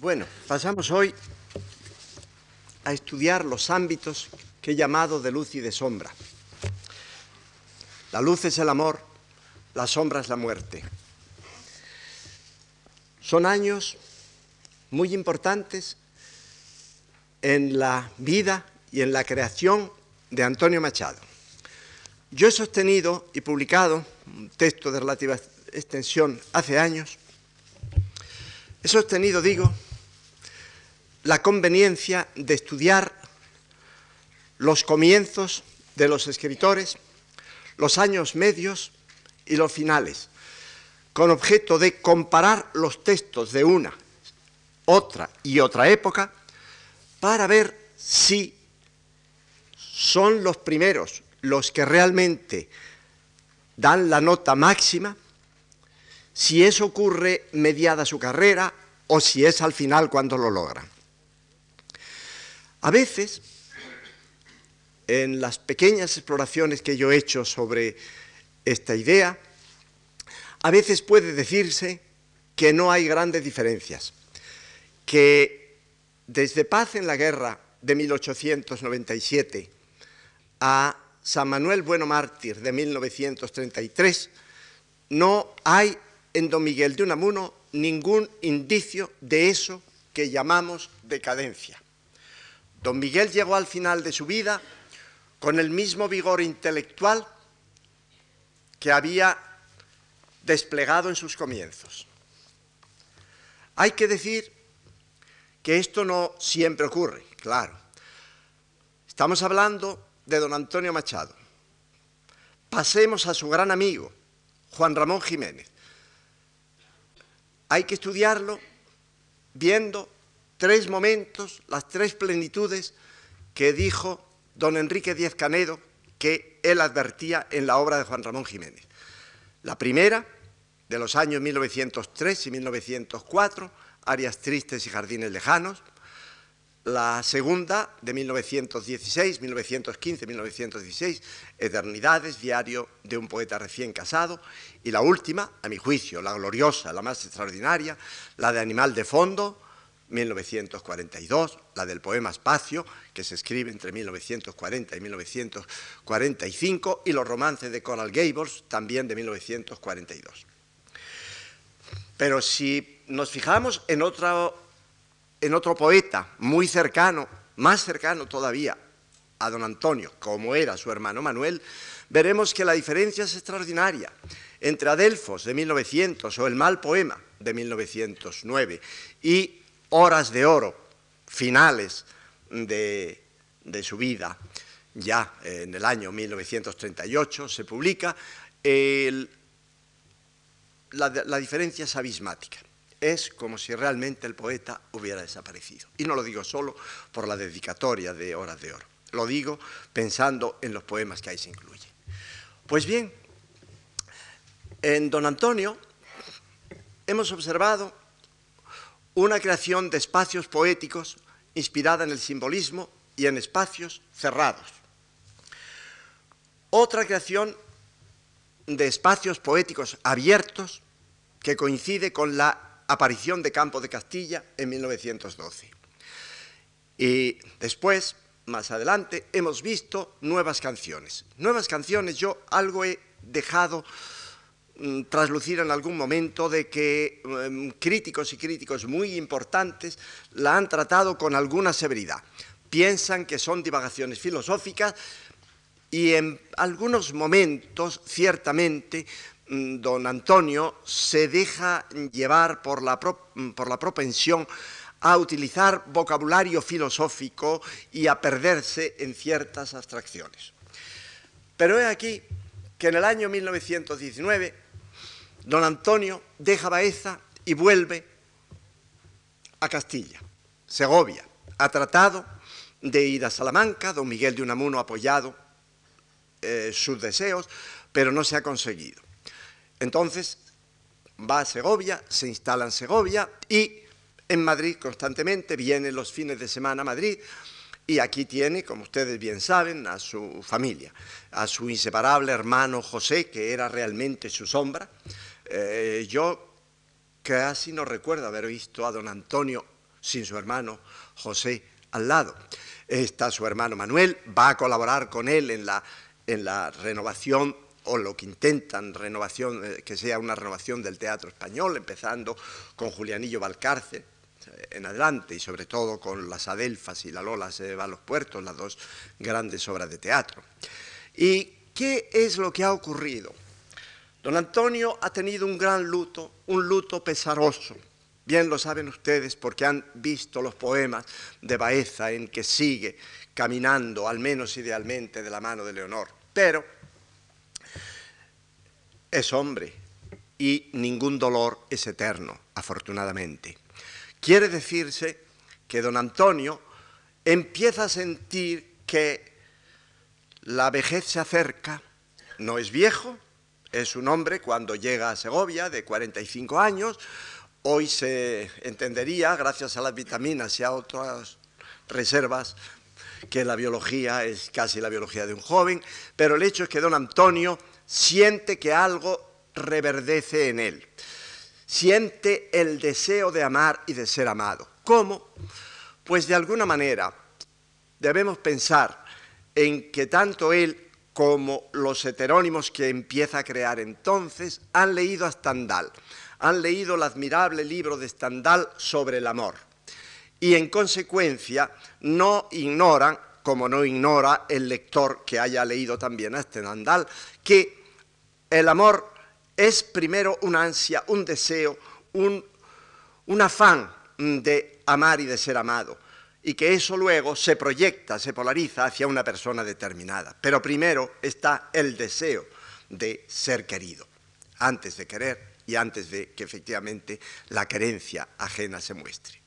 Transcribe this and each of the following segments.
Bueno, pasamos hoy a estudiar los ámbitos que he llamado de luz y de sombra. La luz es el amor, la sombra es la muerte. Son años muy importantes en la vida y en la creación de Antonio Machado. Yo he sostenido y publicado un texto de relativa extensión hace años, he sostenido, digo, la conveniencia de estudiar los comienzos de los escritores, los años medios y los finales, con objeto de comparar los textos de una, otra y otra época para ver si son los primeros los que realmente dan la nota máxima, si eso ocurre mediada su carrera o si es al final cuando lo logran. A veces, en las pequeñas exploraciones que yo he hecho sobre esta idea, a veces puede decirse que no hay grandes diferencias, que desde Paz en la Guerra de 1897 a San Manuel Bueno Mártir de 1933, no hay en Don Miguel de Unamuno ningún indicio de eso que llamamos decadencia. Don Miguel llegó al final de su vida con el mismo vigor intelectual que había desplegado en sus comienzos. Hay que decir que esto no siempre ocurre, claro. Estamos hablando de don Antonio Machado. Pasemos a su gran amigo, Juan Ramón Jiménez. Hay que estudiarlo viendo tres momentos, las tres plenitudes que dijo don Enrique Díez Canedo que él advertía en la obra de Juan Ramón Jiménez. La primera, de los años 1903 y 1904, Áreas Tristes y Jardines Lejanos. La segunda, de 1916, 1915, 1916, Eternidades, diario de un poeta recién casado. Y la última, a mi juicio, la gloriosa, la más extraordinaria, la de Animal de Fondo, 1942, la del poema Espacio, que se escribe entre 1940 y 1945, y los romances de Coral Gables, también de 1942. Pero si nos fijamos en otro, en otro poeta muy cercano, más cercano todavía a don Antonio, como era su hermano Manuel, veremos que la diferencia es extraordinaria entre Adelfos de 1900 o El mal poema de 1909 y horas de oro finales de, su vida, ya en el año 1938 se publica, la, la diferencia es abismática. Es como si realmente el poeta hubiera desaparecido. Y no lo digo solo por la dedicatoria de Horas de Oro, lo digo pensando en los poemas que ahí se incluyen. Pues bien, en Don Antonio hemos observado una creación de espacios poéticos inspirada en el simbolismo y en espacios cerrados. Otra creación de espacios poéticos abiertos que coincide con la aparición de Campo de Castilla en 1912. Y después, más adelante, hemos visto nuevas canciones. Nuevas canciones, yo algo he dejado traslucir en algún momento de que em, críticos y críticos muy importantes la han tratado con alguna severidad. Piensan que son divagaciones filosóficas y en algunos momentos, ciertamente, mm, don Antonio se deja llevar por la, mm, por la propensión a utilizar vocabulario filosófico y a perderse en ciertas abstracciones. Pero he aquí que en el año 1919 don Antonio deja Baeza y vuelve a Castilla, Segovia. Ha tratado de ir a Salamanca, don Miguel de Unamuno ha apoyado eh, sus deseos, pero no se ha conseguido. Entonces va a Segovia, se instala en Segovia y en Madrid constantemente, viene los fines de semana a Madrid y aquí tiene, como ustedes bien saben, a su familia, a su inseparable hermano José, que era realmente su sombra, eh, yo casi no recuerdo haber visto a don Antonio sin su hermano José al lado. Está su hermano Manuel, va a colaborar con él en la, en la renovación o lo que intentan renovación, eh, que sea una renovación del teatro español, empezando con Julianillo Valcárcel en adelante y sobre todo con las Adelfas y la Lola se va a los puertos, las dos grandes obras de teatro. ¿Y qué es lo que ha ocurrido? Don Antonio ha tenido un gran luto, un luto pesaroso. Bien lo saben ustedes porque han visto los poemas de Baeza en que sigue caminando, al menos idealmente, de la mano de Leonor. Pero es hombre y ningún dolor es eterno, afortunadamente. Quiere decirse que don Antonio empieza a sentir que la vejez se acerca, no es viejo, es un hombre cuando llega a Segovia de 45 años, hoy se entendería, gracias a las vitaminas y a otras reservas, que la biología es casi la biología de un joven, pero el hecho es que don Antonio siente que algo reverdece en él, siente el deseo de amar y de ser amado. ¿Cómo? Pues de alguna manera debemos pensar en que tanto él como los heterónimos que empieza a crear entonces han leído a Stendhal, han leído el admirable libro de Stendhal sobre el amor y en consecuencia no ignoran, como no ignora el lector que haya leído también a Stendhal, que el amor es primero una ansia, un deseo, un, un afán de amar y de ser amado y que eso luego se proyecta, se polariza hacia una persona determinada. Pero primero está el deseo de ser querido, antes de querer y antes de que efectivamente la querencia ajena se muestre.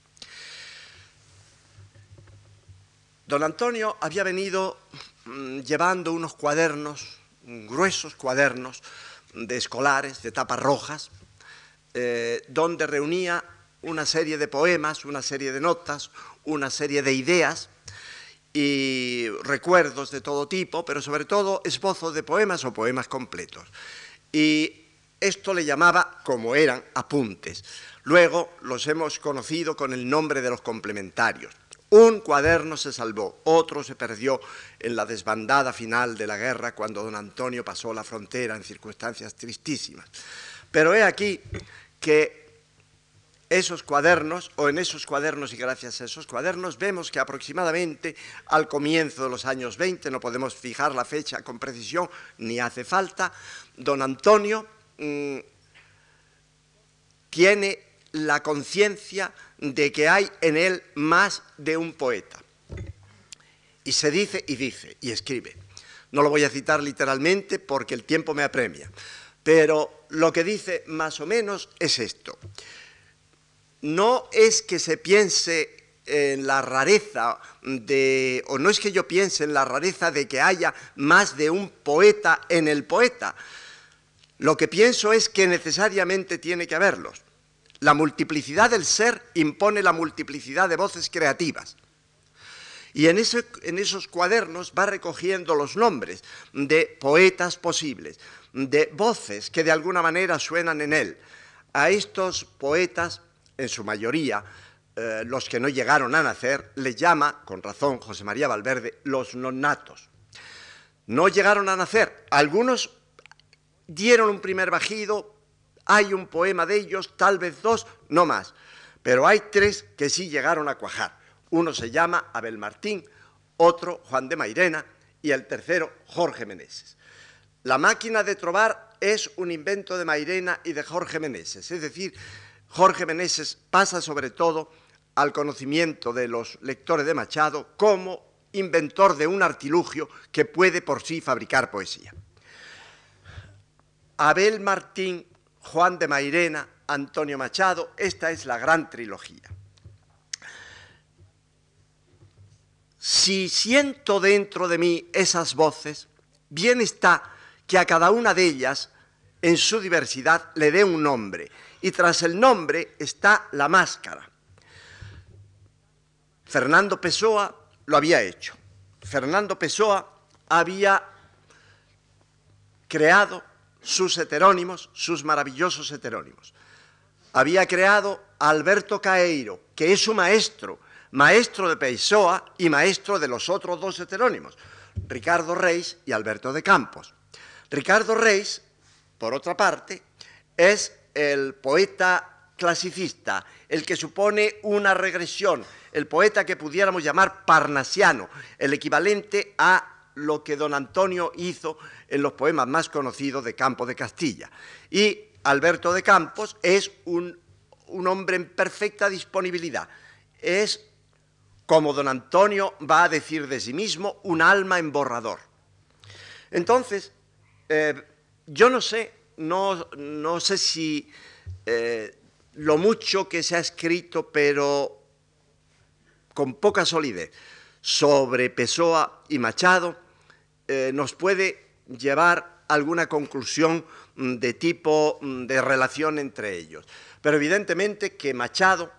Don Antonio había venido mm, llevando unos cuadernos, gruesos cuadernos de escolares, de tapas rojas, eh, donde reunía una serie de poemas, una serie de notas, una serie de ideas y recuerdos de todo tipo, pero sobre todo esbozos de poemas o poemas completos. Y esto le llamaba, como eran, apuntes. Luego los hemos conocido con el nombre de los complementarios. Un cuaderno se salvó, otro se perdió en la desbandada final de la guerra cuando don Antonio pasó la frontera en circunstancias tristísimas. Pero he aquí que esos cuadernos, o en esos cuadernos y gracias a esos cuadernos, vemos que aproximadamente al comienzo de los años 20, no podemos fijar la fecha con precisión, ni hace falta, don Antonio mm, tiene la conciencia de que hay en él más de un poeta. Y se dice y dice y escribe. No lo voy a citar literalmente porque el tiempo me apremia, pero lo que dice más o menos es esto no es que se piense en la rareza de, o no es que yo piense en la rareza de que haya más de un poeta en el poeta. Lo que pienso es que necesariamente tiene que haberlos. La multiplicidad del ser impone la multiplicidad de voces creativas. Y en, esos cuadernos va recogiendo los nombres de poetas posibles, de voces que de alguna manera suenan en él. A estos poetas en su mayoría, eh, los que no llegaron a nacer, le llama, con razón, José María Valverde, los nonatos. No llegaron a nacer. Algunos dieron un primer bajido, hay un poema de ellos, tal vez dos, no más. Pero hay tres que sí llegaron a cuajar. Uno se llama Abel Martín, otro Juan de Mairena y el tercero Jorge Meneses. La máquina de trobar es un invento de Mairena y de Jorge Meneses, es decir, Jorge Meneses pasa sobre todo al conocimiento de los lectores de Machado como inventor de un artilugio que puede por sí fabricar poesía. Abel Martín, Juan de Mairena, Antonio Machado, esta es la gran trilogía. Si siento dentro de mí esas voces, bien está que a cada una de ellas, en su diversidad, le dé un nombre y tras el nombre está la máscara. Fernando Pessoa lo había hecho. Fernando Pessoa había creado sus heterónimos, sus maravillosos heterónimos. había creado Alberto Caeiro, que es su maestro, maestro de Peisoa y maestro de los otros dos heterónimos, Ricardo Reis y Alberto de Campos. Ricardo Reis, por otra parte, es el poeta clasicista, el que supone una regresión, el poeta que pudiéramos llamar parnasiano, el equivalente a lo que don Antonio hizo en los poemas más conocidos de Campo de Castilla. Y Alberto de Campos es un, un hombre en perfecta disponibilidad. Es, como don Antonio va a decir de sí mismo, un alma en borrador. Entonces, eh, yo no sé, no, no sé si eh, lo mucho que se ha escrito, pero con poca solidez, sobre Pessoa y Machado, eh, nos puede llevar alguna conclusión mm, de tipo mm, de relación entre ellos. Pero evidentemente que Machado,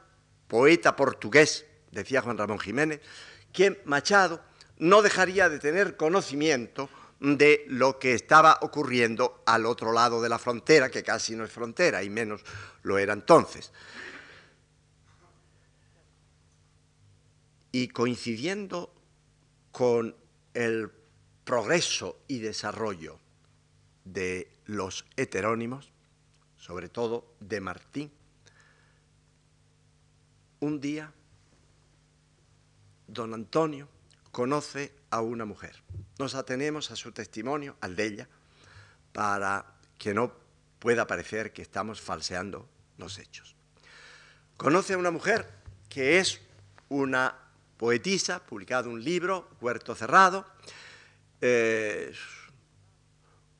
poeta portugués, decía Juan Ramón Jiménez, que Machado no dejaría de tener conocimiento de lo que estaba ocurriendo al otro lado de la frontera, que casi no es frontera y menos lo era entonces. Y coincidiendo con el progreso y desarrollo de los heterónimos, sobre todo de Martín, un día don Antonio conoce a una mujer. Nos atenemos a su testimonio, al de ella, para que no pueda parecer que estamos falseando los hechos. Conoce a una mujer que es una poetisa, publicado un libro, Huerto Cerrado, es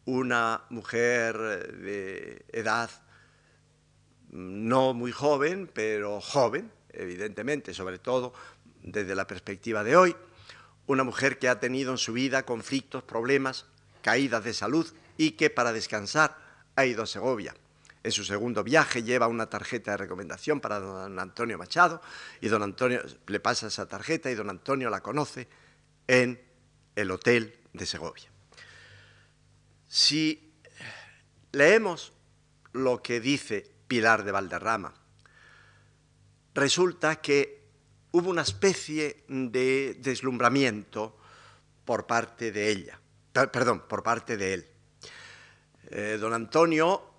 una mujer de edad no muy joven, pero joven, evidentemente, sobre todo desde la perspectiva de hoy, una mujer que ha tenido en su vida conflictos, problemas, caídas de salud y que para descansar ha ido a Segovia. En su segundo viaje lleva una tarjeta de recomendación para don Antonio Machado y don Antonio le pasa esa tarjeta y don Antonio la conoce en el hotel de Segovia. Si leemos lo que dice Pilar de Valderrama, resulta que hubo una especie de deslumbramiento por parte de ella, perdón, por parte de él. Eh, don Antonio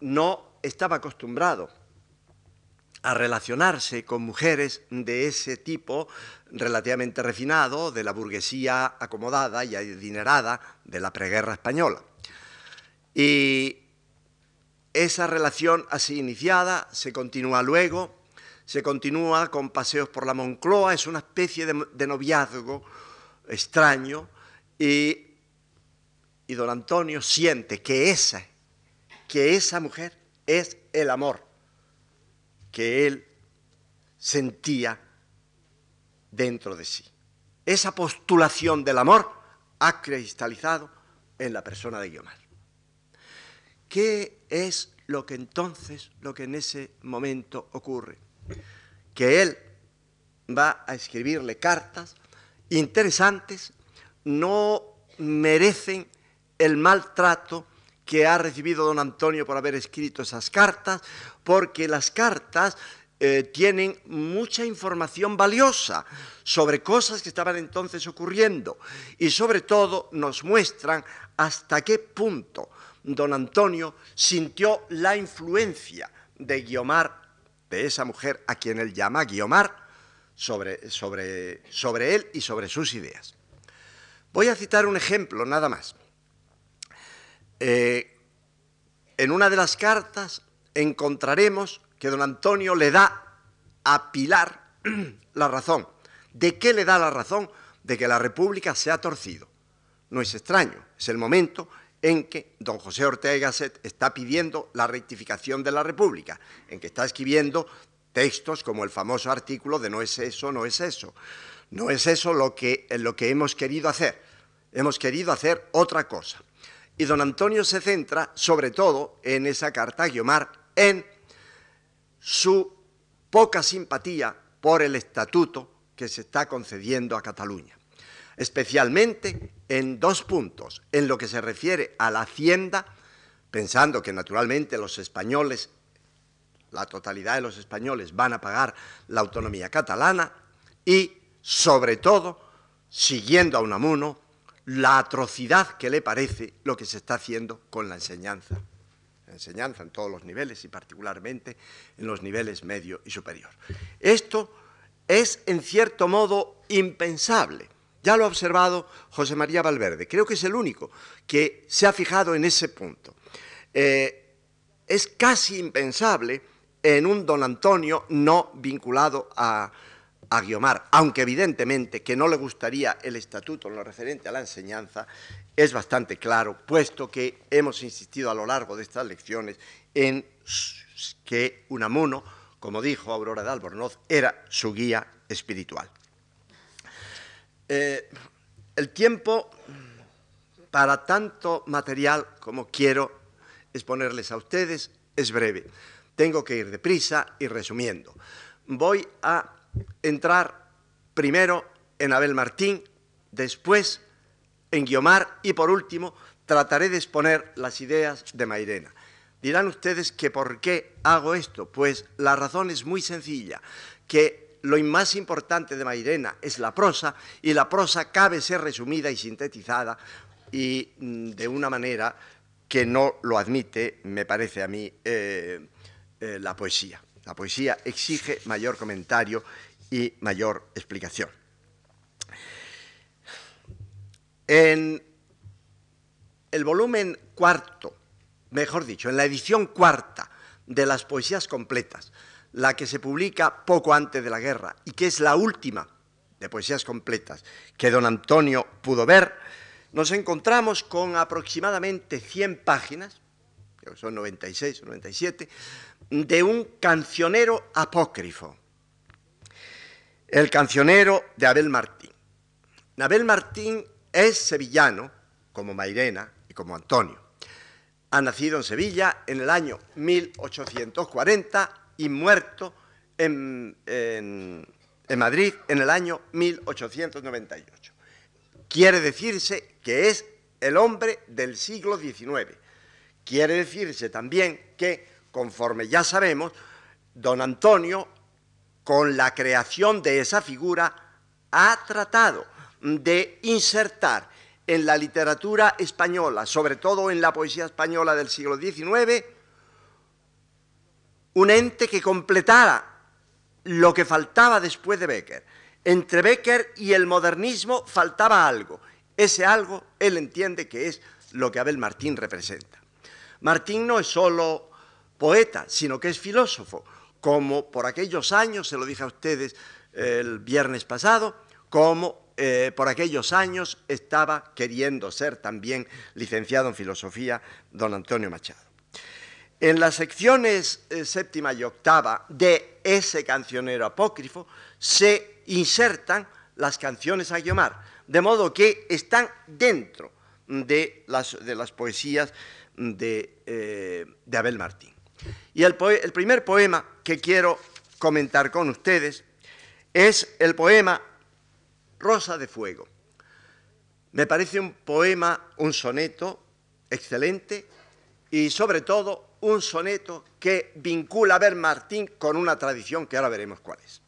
no estaba acostumbrado a relacionarse con mujeres de ese tipo relativamente refinado, de la burguesía acomodada y adinerada de la preguerra española. Y esa relación así iniciada se continúa luego, se continúa con paseos por la Moncloa, es una especie de, noviazgo extraño y, y don Antonio siente que esa, que esa mujer es el amor que él sentía dentro de sí. Esa postulación del amor ha cristalizado en la persona de Guiomar. ¿Qué es lo que entonces, lo que en ese momento ocurre? Que él va a escribirle cartas interesantes, no merecen el maltrato que ha recibido don Antonio por haber escrito esas cartas, porque las cartas eh, tienen mucha información valiosa sobre cosas que estaban entonces ocurriendo y sobre todo nos muestran hasta qué punto don Antonio sintió la influencia de Guiomar, de esa mujer a quien él llama Guiomar, sobre, él y sobre sus ideas. Voy a citar un ejemplo nada más. Eh, en una de las cartas encontraremos que don Antonio le da a Pilar la razón. ¿De qué le da la razón? De que la República se ha torcido. No es extraño, es el momento en que don José Ortega y Gasset está pidiendo la rectificación de la República, en que está escribiendo textos como el famoso artículo de no es eso, no es eso. No es eso lo que, lo que hemos querido hacer. Hemos querido hacer otra cosa. Y don Antonio se centra sobre todo en esa carta a Guiomar, en su poca simpatía por el estatuto que se está concediendo a Cataluña, especialmente en dos puntos, en lo que se refiere a la hacienda, pensando que naturalmente los españoles la totalidad de los españoles van a pagar la autonomía catalana y, sobre todo, siguiendo a Unamuno, la atrocidad que le parece lo que se está haciendo con la enseñanza. Enseñanza en todos los niveles y particularmente en los niveles medio y superior. Esto es, en cierto modo, impensable. Ya lo ha observado José María Valverde. Creo que es el único que se ha fijado en ese punto. Eh, es casi impensable en un don Antonio no vinculado a, a Guiomar, aunque evidentemente que no le gustaría el estatuto en lo referente a la enseñanza, es bastante claro, puesto que hemos insistido a lo largo de estas lecciones en que Unamuno, como dijo Aurora de Albornoz, era su guía espiritual. Eh, el tiempo para tanto material como quiero exponerles a ustedes es breve. Tengo que ir deprisa y resumiendo. Voy a entrar primero en Abel Martín, después en Guiomar y por último trataré de exponer las ideas de Mairena. Dirán ustedes que por qué hago esto. Pues la razón es muy sencilla, que lo más importante de Mairena es la prosa y la prosa cabe ser resumida y sintetizada y mm, de una manera que no lo admite, me parece a mí, eh, eh, la poesía. La poesía exige mayor comentario y mayor explicación. En el volumen cuarto, mejor dicho, en la edición cuarta de las poesías completas, la que se publica poco antes de la guerra y que es la última de poesías completas que don Antonio pudo ver, nos encontramos con aproximadamente 100 páginas, son 96 o 97, de un cancionero apócrifo, el cancionero de Abel Martín. Abel Martín es sevillano, como Mairena y como Antonio. Ha nacido en Sevilla en el año 1840 y muerto en, en Madrid en el año 1898. Quiere decirse que es el hombre del siglo XIX. Quiere decirse también que, conforme ya sabemos, don Antonio, con la creación de esa figura, ha tratado de insertar en la literatura española, sobre todo en la poesía española del siglo XIX, un ente que completara lo que faltaba después de Becker. Entre Becker y el modernismo faltaba algo, ese algo él entiende que es lo que Abel Martín representa. Martín no es solo poeta, sino que es filósofo, como por aquellos años, se lo dije a ustedes el viernes pasado, como eh, por aquellos años estaba queriendo ser también licenciado en filosofía don Antonio Machado. En las secciones eh, séptima y octava de ese cancionero apócrifo se insertan las canciones a Guiomar, de modo que están dentro de las, de las poesías de, eh, Abel Martín. Y el, el primer poema que quiero comentar con ustedes es el poema Rosa de Fuego. Me parece un poema, un soneto excelente y sobre todo un soneto que vincula a Abel Martín con una tradición que ahora veremos cuál es.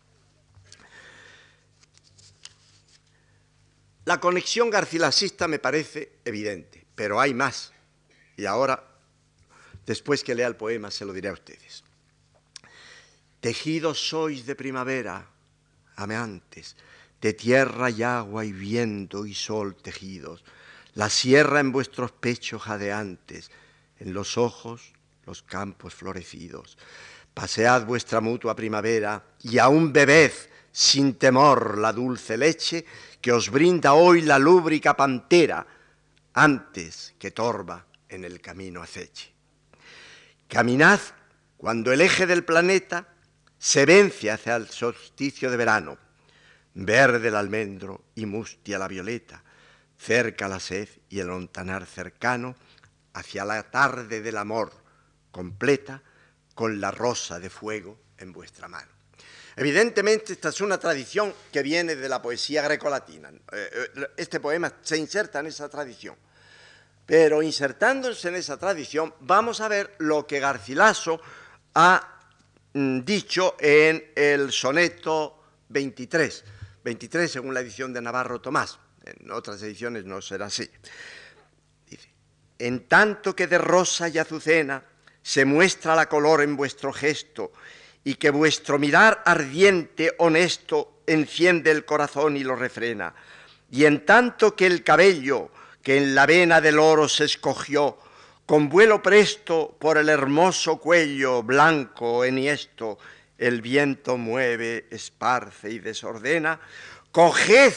La conexión garcilasista me parece evidente, pero hay más. Y ahora, después que lea el poema, se lo diré a ustedes. Tejidos sois de primavera, ameantes, de tierra y agua y viento y sol tejidos, la sierra en vuestros pechos jadeantes, en los ojos los campos florecidos. Pasead vuestra mutua primavera y aún bebed sin temor la dulce leche que os brinda hoy la lúbrica pantera antes que torba en el camino aceche. Caminad cuando el eje del planeta se vence hacia el solsticio de verano, verde el almendro y mustia la violeta, cerca la sed y el ontanar cercano, hacia la tarde del amor completa con la rosa de fuego en vuestra mano. Evidentemente, esta es una tradición que viene de la poesía grecolatina. Eh, eh, este poema se inserta en esa tradición. Pero insertándose en esa tradición, vamos a ver lo que Garcilaso ha mm, dicho en el soneto 23, 23 según la edición de Navarro Tomás, en otras ediciones no será así. Dice, en tanto que de rosa y azucena se muestra la color en vuestro gesto, y que vuestro mirar ardiente, honesto, enciende el corazón y lo refrena. Y en tanto que el cabello que en la vena del oro se escogió, con vuelo presto por el hermoso cuello blanco enhiesto, el viento mueve, esparce y desordena, coged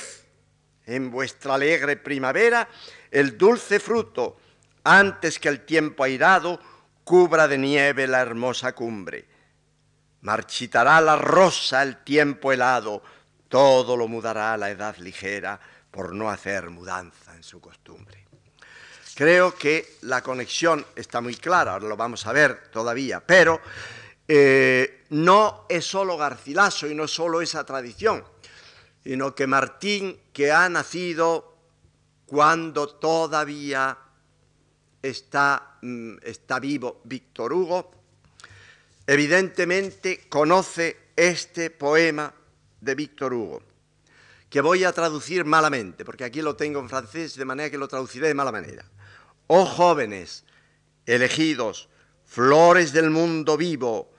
en vuestra alegre primavera el dulce fruto, antes que el tiempo airado cubra de nieve la hermosa cumbre. Marchitará la rosa el tiempo helado, todo lo mudará la edad ligera por no hacer mudanza en su costumbre. Creo que la conexión está muy clara, lo vamos a ver todavía, pero eh, no es solo Garcilaso y no es solo esa tradición, sino que Martín, que ha nacido cuando todavía está, mm, está vivo Víctor Hugo, evidentemente conoce este poema de Víctor Hugo, que voy a traducir malamente, porque aquí lo tengo en francés, de manera que lo traduciré de mala manera. Oh jóvenes, elegidos, flores del mundo vivo,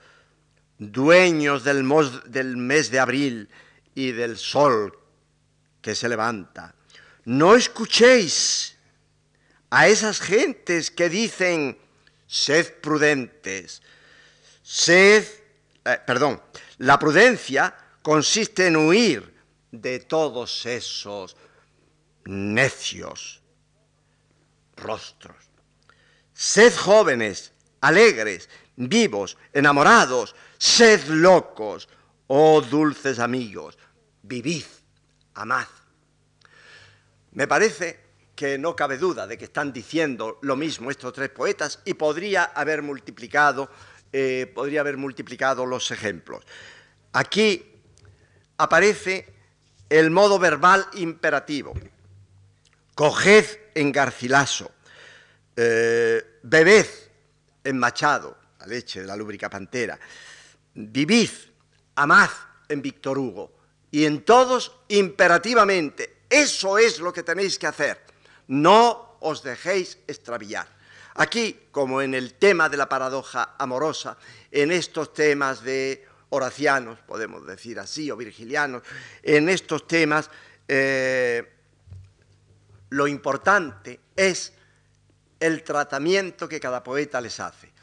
dueños del, mes de abril y del sol que se levanta, no escuchéis a esas gentes que dicen, sed prudentes, Sed, eh, perdón, la prudencia consiste en huir de todos esos necios rostros. Sed jóvenes, alegres, vivos, enamorados, sed locos, oh dulces amigos, vivid, amad. Me parece que no cabe duda de que están diciendo lo mismo estos tres poetas y podría haber multiplicado eh, podría haber multiplicado los ejemplos. Aquí aparece el modo verbal imperativo. Coged en Garcilaso, eh, bebed en Machado, la leche de la lúbrica pantera, vivid, amad en Víctor Hugo, y en todos imperativamente. Eso es lo que tenéis que hacer. No os dejéis extraviar. Aquí, como en el tema de la paradoja amorosa, en estos temas de horacianos, podemos decir así, o virgilianos, en estos temas, eh, lo importante es el tratamiento que cada poeta les hace.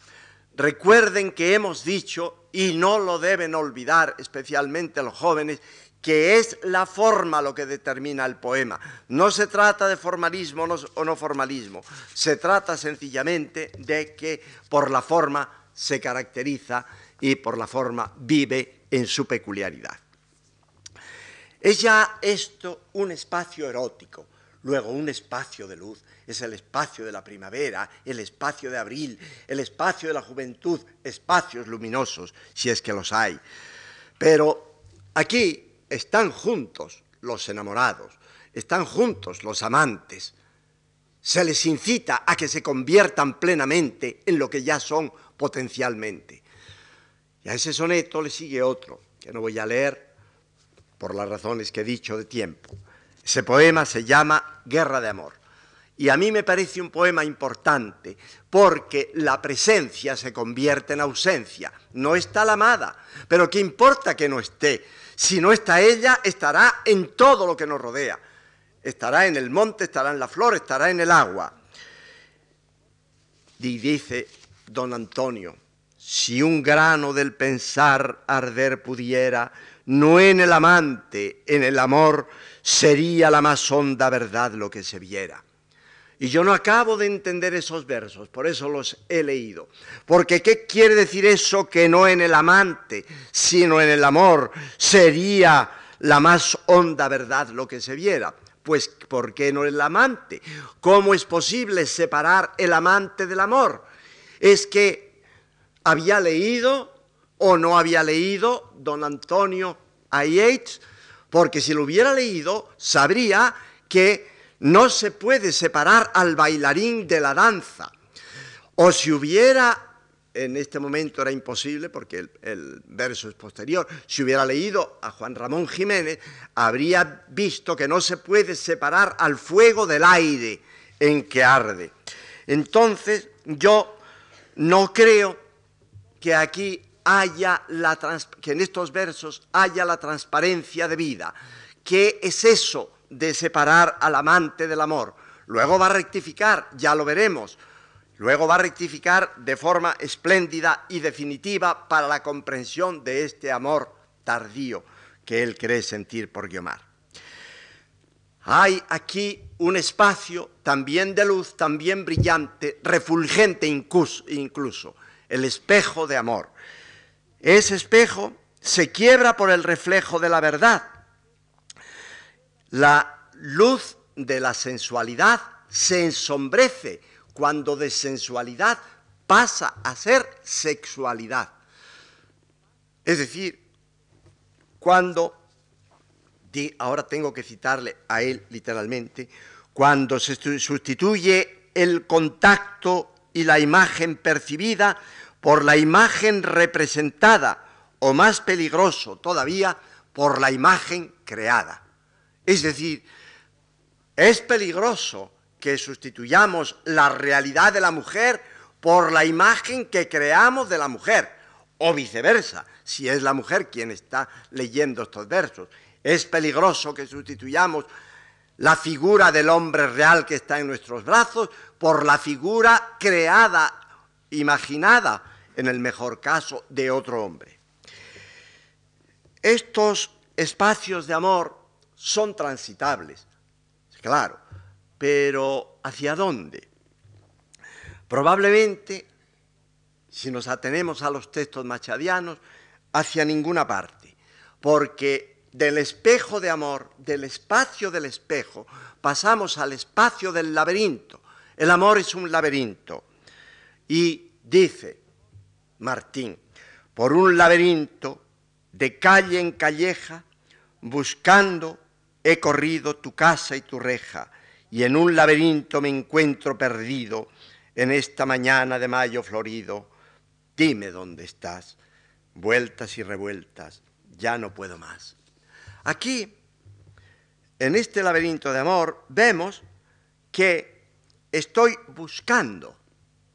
Recuerden que hemos dicho, y no lo deben olvidar especialmente los jóvenes, que es la forma lo que determina el poema. No se trata de formalismo o no formalismo, se trata sencillamente de que por la forma se caracteriza y por la forma vive en su peculiaridad. Es ya esto un espacio erótico, luego un espacio de luz, es el espacio de la primavera, el espacio de abril, el espacio de la juventud, espacios luminosos, si es que los hay. Pero aquí están juntos los enamorados, están juntos los amantes. Se les incita a que se conviertan plenamente en lo que ya son potencialmente. Y a ese soneto le sigue otro, que no voy a leer por las razones que he dicho de tiempo. Ese poema se llama Guerra de Amor. Y a mí me parece un poema importante porque la presencia se convierte en ausencia. No está la amada, pero ¿qué importa que no esté? Si no está ella, estará en todo lo que nos rodea. Estará en el monte, estará en la flor, estará en el agua. Y dice don Antonio, si un grano del pensar arder pudiera, no en el amante, en el amor, sería la más honda verdad lo que se viera. Y yo no acabo de entender esos versos, por eso los he leído. Porque ¿qué quiere decir eso que no en el amante, sino en el amor sería la más honda verdad lo que se viera? Pues ¿por qué no el amante? ¿Cómo es posible separar el amante del amor? Es que había leído o no había leído don Antonio a porque si lo hubiera leído sabría que no se puede separar al bailarín de la danza. O si hubiera en este momento era imposible porque el, verso es posterior. Si hubiera leído a Juan Ramón Jiménez, habría visto que no se puede separar al fuego del aire en que arde. Entonces, yo no creo que aquí haya la que en estos versos haya la transparencia de vida. ¿Qué es eso de separar al amante del amor? Luego va a rectificar, ya lo veremos. Luego va a rectificar de forma espléndida y definitiva para la comprensión de este amor tardío que él cree sentir por Guiomar. Hay aquí un espacio también de luz, también brillante, refulgente incluso, el espejo de amor. Ese espejo se quiebra por el reflejo de la verdad. La luz de la sensualidad se ensombrece cuando de sensualidad pasa a ser sexualidad. Es decir, cuando, ahora tengo que citarle a él literalmente, cuando se sustituye el contacto y la imagen percibida por la imagen representada, o más peligroso todavía, por la imagen creada. Es decir, es peligroso que sustituyamos la realidad de la mujer por la imagen que creamos de la mujer, o viceversa, si es la mujer quien está leyendo estos versos. Es peligroso que sustituyamos la figura del hombre real que está en nuestros brazos por la figura creada, imaginada, en el mejor caso, de otro hombre. Estos espacios de amor son transitables, claro, pero ¿hacia dónde? Probablemente, si nos atenemos a los textos machadianos, hacia ninguna parte, porque del espejo de amor, del espacio del espejo, pasamos al espacio del laberinto. El amor es un laberinto. Y dice Martín, por un laberinto de calle en calleja, buscando he corrido tu casa y tu reja, y en un laberinto me encuentro perdido en esta mañana de mayo florido. Dime dónde estás, vueltas y revueltas, ya no puedo más. Aquí, en este laberinto de amor, vemos que estoy buscando,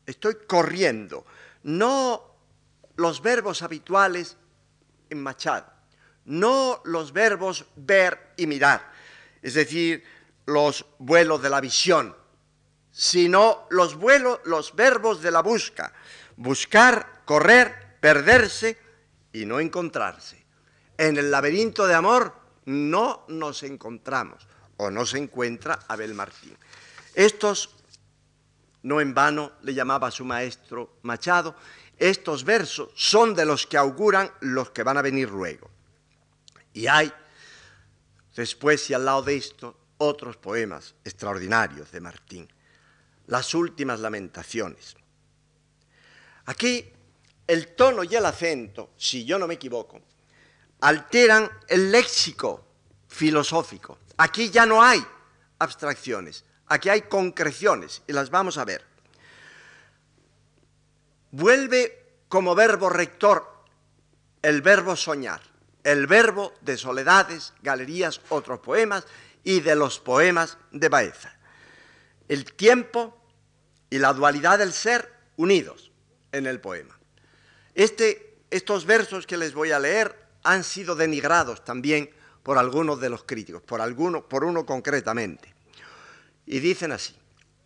estoy corriendo, no los verbos habituales en Machado, no los verbos ver y mirar, es decir, los vuelos de la visión, sino los vuelos, los verbos de la busca, buscar, correr, perderse y no encontrarse. En el laberinto de amor no nos encontramos o no se encuentra Abel Martín. Estos, no en vano le llamaba su maestro Machado, estos versos son de los que auguran los que van a venir luego. Y hay, después y al lado de esto, otros poemas extraordinarios de Martín, las últimas lamentaciones. Aquí el tono y el acento, si yo no me equivoco, alteran el léxico filosófico. Aquí ya no hay abstracciones, aquí hay concreciones y las vamos a ver. Vuelve como verbo rector el verbo soñar, el verbo de soledades, galerías, otros poemas y de los poemas de Baeza. El tiempo y la dualidad del ser unidos en el poema. Este, estos versos que les voy a leer han sido denigrados también por algunos de los críticos, por, alguno, por uno concretamente. Y dicen así,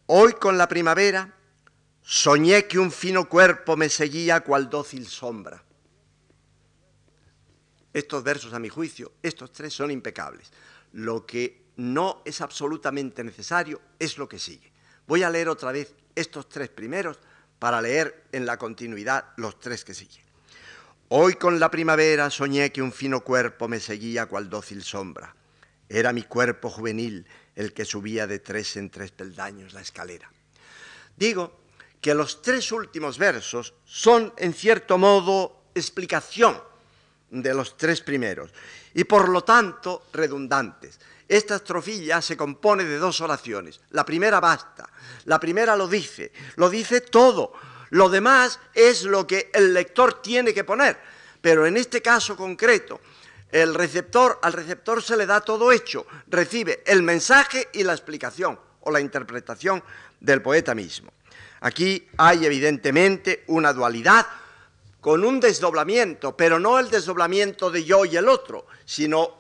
hoy con la primavera soñé que un fino cuerpo me seguía cual dócil sombra. Estos versos, a mi juicio, estos tres son impecables. Lo que no es absolutamente necesario es lo que sigue. Voy a leer otra vez estos tres primeros para leer en la continuidad los tres que siguen. Hoy con la primavera soñé que un fino cuerpo me seguía cual dócil sombra. Era mi cuerpo juvenil el que subía de tres en tres peldaños la escalera. Digo que los tres últimos versos son, en cierto modo, explicación de los tres primeros y por lo tanto redundantes. Esta estrofilla se compone de dos oraciones. La primera basta, la primera lo dice, lo dice todo, Lo demás es lo que el lector tiene que poner. Pero en este caso concreto, el receptor, al receptor se le da todo hecho, recibe el mensaje y la explicación o la interpretación del poeta mismo. Aquí hay evidentemente una dualidad con un desdoblamiento, pero no el desdoblamiento de yo y el otro, sino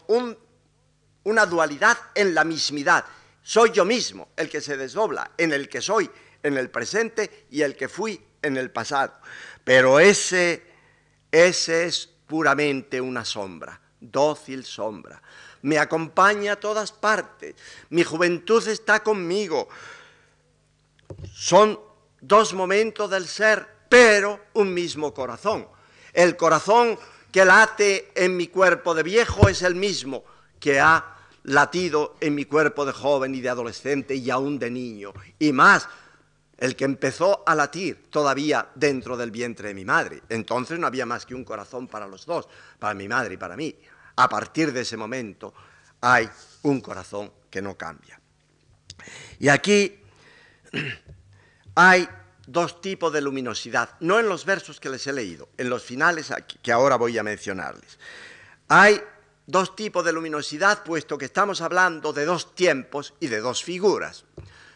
una dualidad en la mismidad. Soy yo mismo el que se desdobla, en el que soy en el presente y el que fui en el pasado. Pero ese, ese es puramente una sombra, dócil sombra. Me acompaña a todas partes. Mi juventud está conmigo. Son dos momentos del ser, pero un mismo corazón. El corazón que late en mi cuerpo de viejo es el mismo que ha latido en mi cuerpo de joven y de adolescente y aún de niño. Y más, el que empezó a latir todavía dentro del vientre de mi madre. Entonces no había más que un corazón para los dos, para mi madre y para mí. A partir de ese momento hay un corazón que no cambia. Y aquí hay dos tipos de luminosidad, no en los versos que les he leído, en los finales que ahora voy a mencionarles. Hay dos tipos de luminosidad, puesto que estamos hablando de dos tiempos y de dos figuras.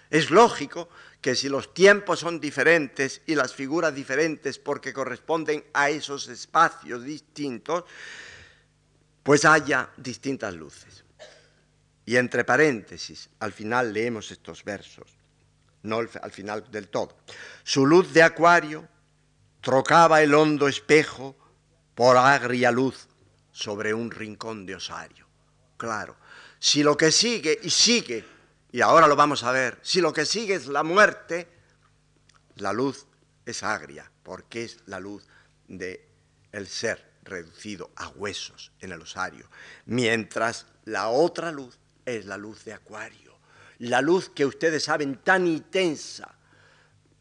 Es lógico que si los tiempos son diferentes y las figuras diferentes porque corresponden a esos espacios distintos, pues haya distintas luces. Y entre paréntesis, al final leemos estos versos, no al final del todo. Su luz de acuario trocaba el hondo espejo por agria luz sobre un rincón de osario. Claro, si lo que sigue y sigue y ahora lo vamos a ver. Si lo que sigue es la muerte, la luz es agria, porque es la luz del el ser reducido a huesos en el osario, mientras la otra luz es la luz de acuario, la luz que ustedes saben tan intensa,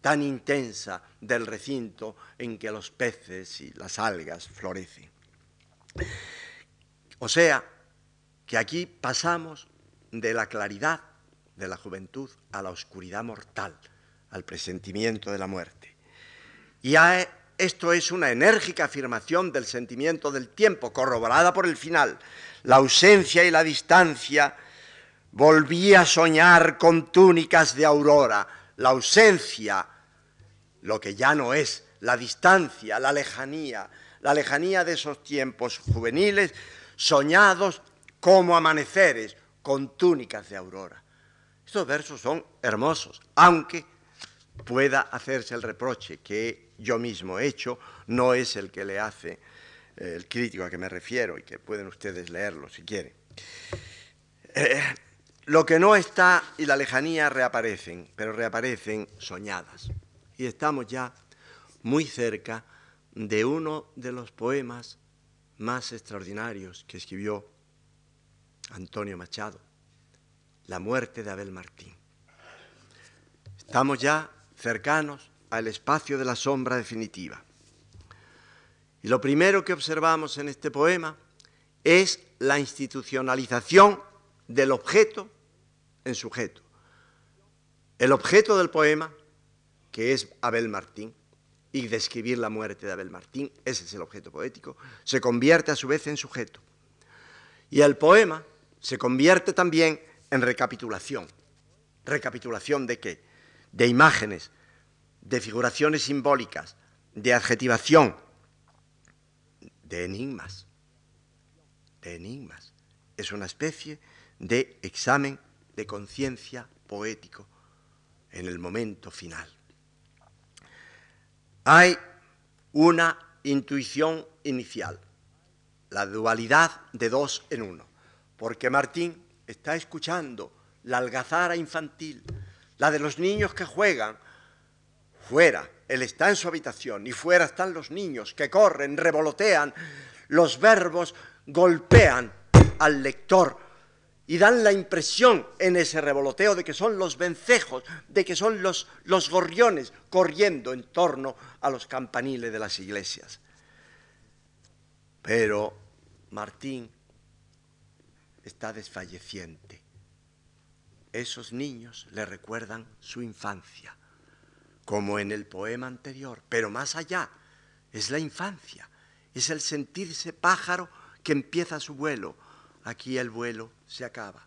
tan intensa del recinto en que los peces y las algas florecen. O sea, que aquí pasamos de la claridad de la juventud a la oscuridad mortal, al presentimiento de la muerte. Y esto es una enérgica afirmación del sentimiento del tiempo, corroborada por el final. La ausencia y la distancia volví a soñar con túnicas de aurora. La ausencia, lo que ya no es, la distancia, la lejanía, la lejanía de esos tiempos juveniles soñados como amaneceres con túnicas de aurora. Estos versos son hermosos, aunque pueda hacerse el reproche que yo mismo he hecho, no es el que le hace eh, el crítico a que me refiero y que pueden ustedes leerlo si quieren. Eh, lo que no está y la lejanía reaparecen, pero reaparecen soñadas. Y estamos ya muy cerca de uno de los poemas más extraordinarios que escribió Antonio Machado, la muerte de Abel Martín. Estamos ya cercanos al espacio de la sombra definitiva. Y lo primero que observamos en este poema es la institucionalización del objeto en sujeto. El objeto del poema, que es Abel Martín, y describir la muerte de Abel Martín, ese es el objeto poético, se convierte a su vez en sujeto. Y el poema se convierte también en recapitulación. ¿Recapitulación de qué? De imágenes, de figuraciones simbólicas, de adjetivación, de enigmas. De enigmas. Es una especie de examen de conciencia poético en el momento final. Hay una intuición inicial, la dualidad de dos en uno, porque Martín está escuchando la algazara infantil, la de los niños que juegan. Fuera, él está en su habitación y fuera están los niños que corren, revolotean, los verbos golpean al lector y dan la impresión en ese revoloteo de que son los vencejos, de que son los, gorriones corriendo en torno a los campaniles de las iglesias. Pero Martín está desfalleciente. Esos niños le recuerdan su infancia, como en el poema anterior, pero más allá, es la infancia, es el sentirse pájaro que empieza su vuelo. Aquí el vuelo se acaba.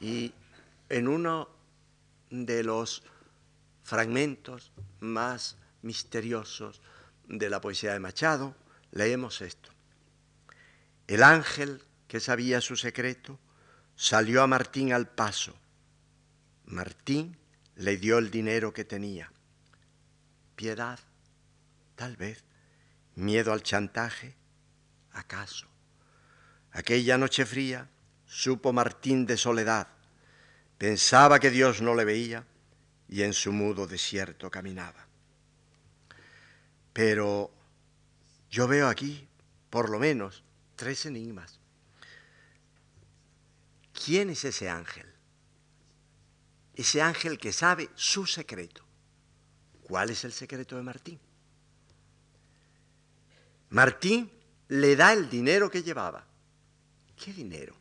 Y en uno de los fragmentos más misteriosos de la poesía de Machado, leemos esto. El ángel que sabía su secreto salió a Martín al paso. Martín le dio el dinero que tenía. Piedad, tal vez. Miedo al chantaje, acaso. Aquella noche fría supo Martín de soledad. Pensaba que Dios no le veía y en su mudo desierto caminaba. Pero yo veo aquí, por lo menos, tres enigmas. ¿Quién es ese ángel? Ese ángel que sabe su secreto. ¿Cuál es el secreto de Martín? Martín le da el dinero que llevaba. ¿Qué dinero?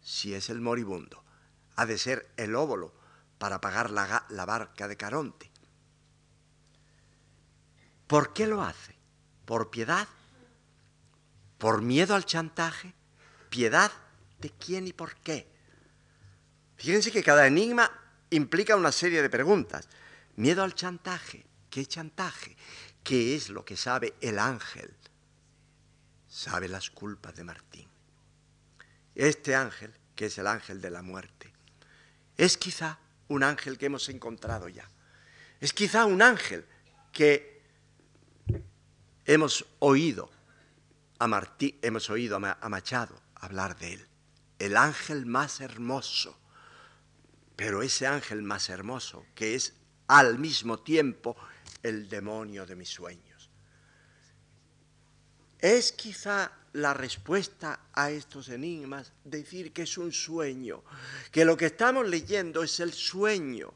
Si es el moribundo, ha de ser el óvulo para pagar la, la barca de Caronte. ¿Por qué lo hace? ¿Por piedad? ¿Por miedo al chantaje? ¿Piedad de quién y por qué? Fíjense que cada enigma implica una serie de preguntas. Miedo al chantaje. ¿Qué chantaje? ¿Qué es lo que sabe el ángel? Sabe las culpas de Martín. Este ángel, que es el ángel de la muerte, es quizá un ángel que hemos encontrado ya. Es quizá un ángel que hemos oído a Martí, hemos oído a Machado hablar de él. El ángel más hermoso. Pero ese ángel más hermoso, que es al mismo tiempo el demonio de mis sueños. Es quizá la respuesta a estos enigmas decir que es un sueño, que lo que estamos leyendo es el sueño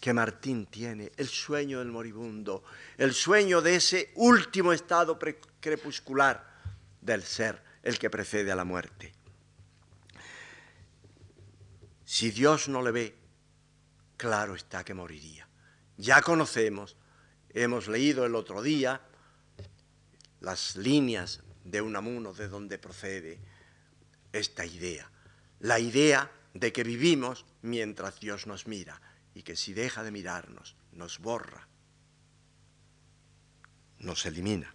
que Martín tiene, el sueño del moribundo, el sueño de ese último estado crepuscular del ser, el que precede a la muerte. Si Dios no le ve, claro está que moriría. Ya conocemos, hemos leído el otro día las líneas de Unamuno de donde procede esta idea. La idea de que vivimos mientras Dios nos mira y que si deja de mirarnos nos borra, nos elimina.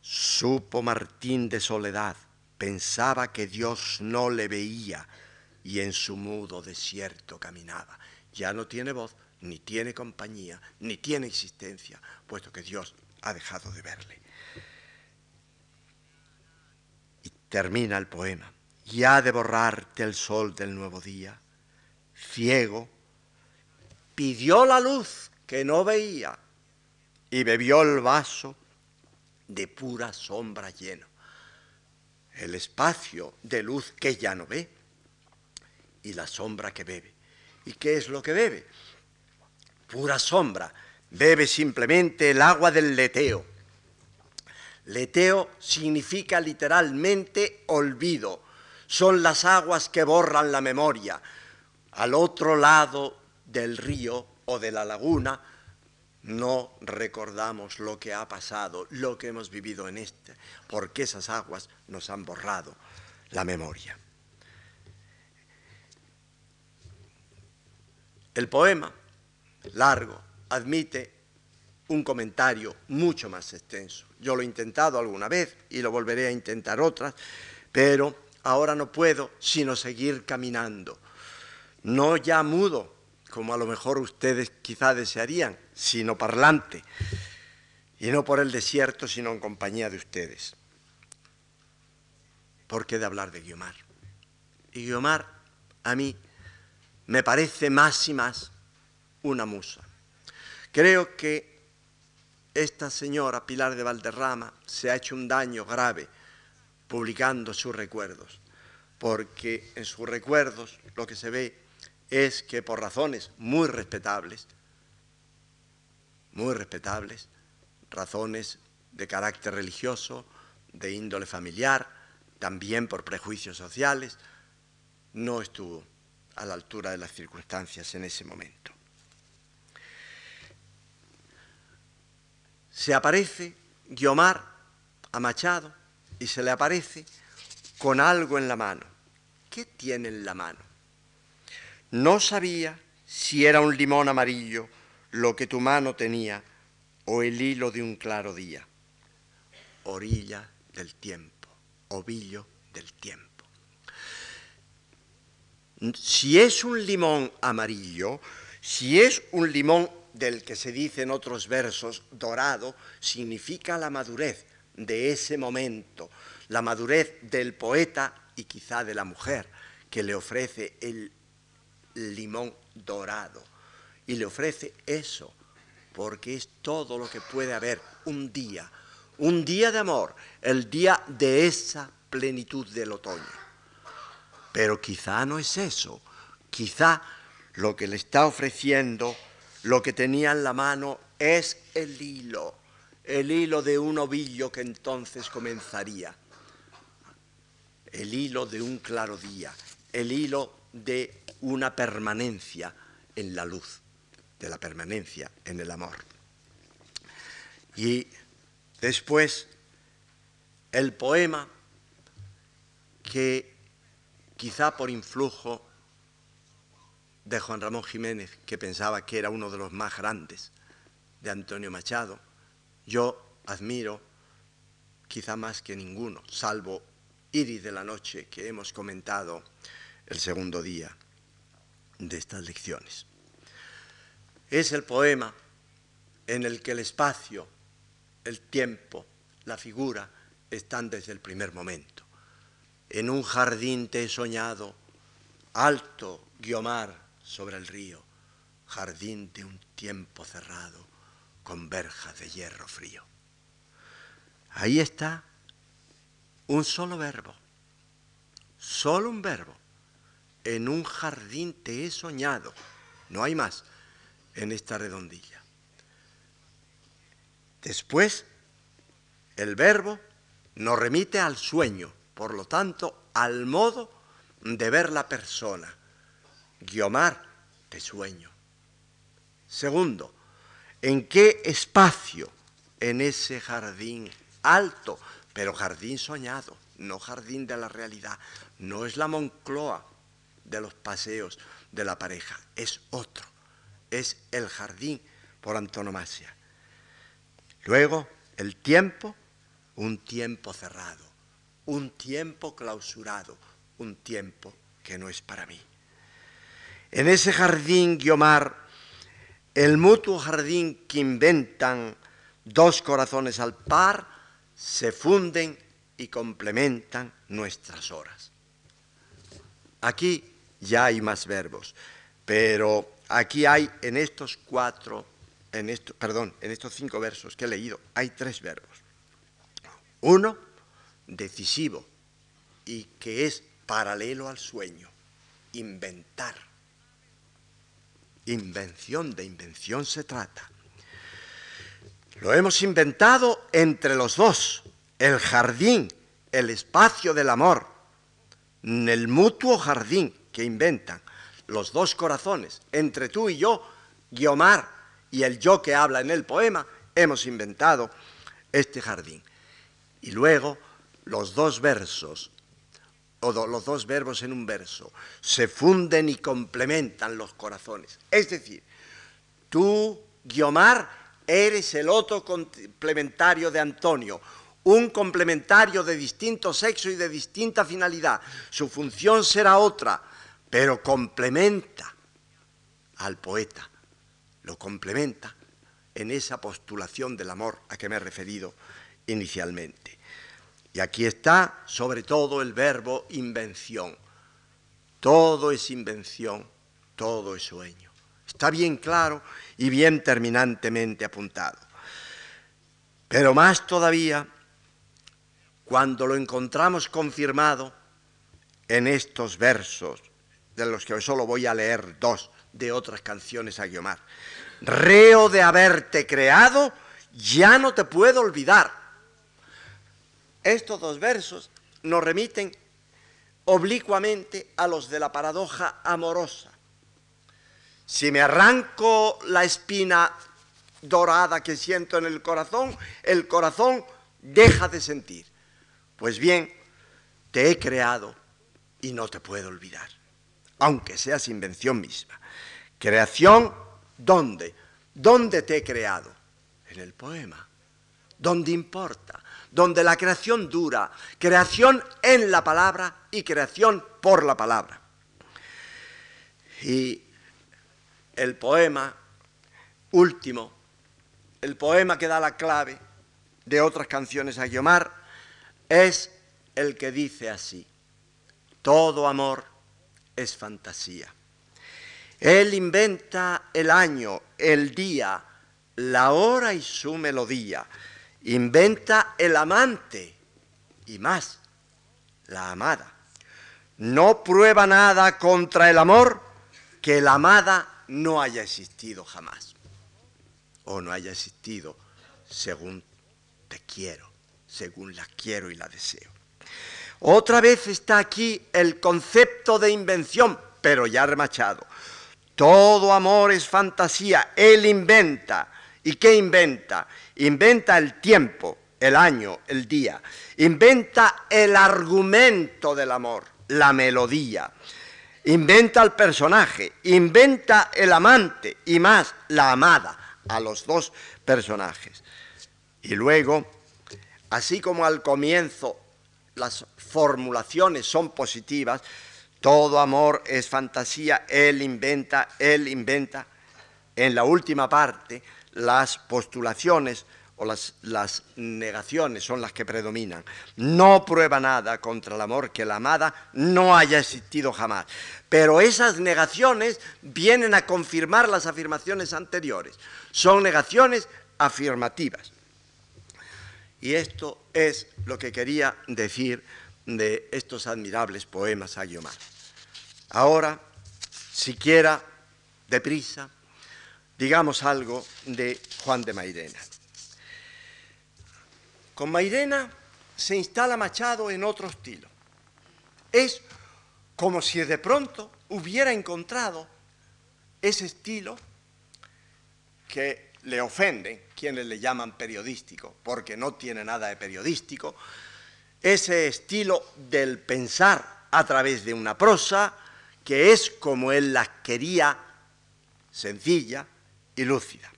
Supo Martín de soledad, pensaba que Dios no le veía y en su mudo desierto caminaba. Ya no tiene voz, ni tiene compañía, ni tiene existencia, puesto que Dios ha dejado de verle. Y termina el poema. Y ha de borrarte el sol del nuevo día. Ciego, pidió la luz que no veía y bebió el vaso de pura sombra lleno. El espacio de luz que ya no ve y la sombra que bebe. ¿Y qué es lo que bebe? Pura sombra. Bebe simplemente el agua del leteo. Leteo significa literalmente olvido. Son las aguas que borran la memoria. Al otro lado del río o de la laguna, no recordamos lo que ha pasado, lo que hemos vivido en este, porque esas aguas nos han borrado la memoria. El poema, largo, admite un comentario mucho más extenso. Yo lo he intentado alguna vez y lo volveré a intentar otras, pero ahora no puedo sino seguir caminando. No ya mudo, como a lo mejor ustedes quizá desearían, sino parlante, y no por el desierto, sino en compañía de ustedes. ¿Por qué de hablar de Guiomar? Y Guiomar a mí me parece más y más una musa. Creo que esta señora Pilar de Valderrama se ha hecho un daño grave publicando sus recuerdos, porque en sus recuerdos lo que se ve es que por razones muy respetables, muy respetables, razones de carácter religioso, de índole familiar, también por prejuicios sociales, no estuvo a la altura de las circunstancias en ese momento. Se aparece Guiomar a Machado y se le aparece con algo en la mano. ¿Qué tiene en la mano? No sabía si era un limón amarillo lo que tu mano tenía o el hilo de un claro día. Orilla del tiempo, ovillo del tiempo. Si es un limón amarillo, si es un limón del que se dice en otros versos dorado, significa la madurez de ese momento, la madurez del poeta y quizá de la mujer que le ofrece el limón dorado. Y le ofrece eso, porque es todo lo que puede haber un día, un día de amor, el día de esa plenitud del otoño. Pero quizá no es eso, quizá lo que le está ofreciendo, lo que tenía en la mano, es el hilo, el hilo de un ovillo que entonces comenzaría, el hilo de un claro día, el hilo de una permanencia en la luz, de la permanencia en el amor. Y después el poema que quizá por influjo de Juan Ramón Jiménez, que pensaba que era uno de los más grandes, de Antonio Machado, yo admiro quizá más que ninguno, salvo Iris de la Noche, que hemos comentado el segundo día de estas lecciones. Es el poema en el que el espacio, el tiempo, la figura están desde el primer momento. En un jardín te he soñado, alto, Guiomar, sobre el río, jardín de un tiempo cerrado, con verjas de hierro frío. Ahí está un solo verbo, solo un verbo. En un jardín te he soñado, no hay más en esta redondilla. Después, el verbo nos remite al sueño, por lo tanto, al modo de ver la persona. Guiomar, te sueño. Segundo, ¿en qué espacio? En ese jardín alto, pero jardín soñado, no jardín de la realidad. No es la Moncloa de los paseos de la pareja, es otro, es el jardín por antonomasia. Luego, el tiempo, un tiempo cerrado, un tiempo clausurado, un tiempo que no es para mí. En ese jardín, Guiomar, el mutuo jardín que inventan dos corazones al par, se funden y complementan nuestras horas. Aquí ya hay más verbos, pero aquí hay en estos cuatro, en esto, perdón, en estos cinco versos que he leído, hay tres verbos. Uno, decisivo y que es paralelo al sueño, inventar. Invención, de invención se trata. Lo hemos inventado entre los dos, el jardín, el espacio del amor, el mutuo jardín que inventan los dos corazones, entre tú y yo, Guiomar y el yo que habla en el poema, hemos inventado este jardín. Y luego los dos versos, o los dos verbos en un verso, se funden y complementan los corazones. Es decir, tú, Guiomar, eres el otro complementario de Antonio, un complementario de distinto sexo y de distinta finalidad. Su función será otra, pero complementa al poeta, lo complementa en esa postulación del amor a que me he referido inicialmente. Y aquí está sobre todo el verbo invención. Todo es invención, todo es sueño. Está bien claro y bien terminantemente apuntado. Pero más todavía cuando lo encontramos confirmado en estos versos, de los que hoy solo voy a leer dos de otras canciones a Guiomar. Reo de haberte creado, ya no te puedo olvidar. Estos dos versos nos remiten oblicuamente a los de la paradoja amorosa. Si me arranco la espina dorada que siento en el corazón, el corazón deja de sentir. Pues bien, te he creado y no te puedo olvidar, aunque seas invención misma. Creación, ¿dónde? ¿Dónde te he creado? En el poema. ¿Dónde importa? Donde la creación dura, creación en la palabra y creación por la palabra. Y el poema último, el poema que da la clave de otras canciones a Guiomar, es el que dice así, todo amor es fantasía. Él inventa el año, el día, la hora y su melodía. Inventa el amante y más, la amada. No prueba nada contra el amor que la amada no haya existido jamás. O no haya existido según te quiero, según la quiero y la deseo. Otra vez está aquí el concepto de invención, pero ya remachado. Todo amor es fantasía, él inventa. ¿Y qué inventa? Inventa el tiempo, el año, el día. Inventa el argumento del amor, la melodía. Inventa el personaje, inventa el amante y más la amada a los dos personajes. Y luego, así como al comienzo las formulaciones son positivas, todo amor es fantasía, él inventa, él inventa. En la última parte, las postulaciones o las, las, negaciones son las que predominan. No prueba nada contra el amor que la amada no haya existido jamás. Pero esas negaciones vienen a confirmar las afirmaciones anteriores. Son negaciones afirmativas. Y esto es lo que quería decir de estos admirables poemas a Guiomar. Ahora, siquiera deprisa, digamos algo de Juan de Mairena. Con Mairena se instala Machado en otro estilo. Es como si de pronto hubiera encontrado ese estilo que le ofenden quienes le llaman periodístico, porque no tiene nada de periodístico, ese estilo del pensar a través de una prosa, que es como él las quería, sencilla y lúcida.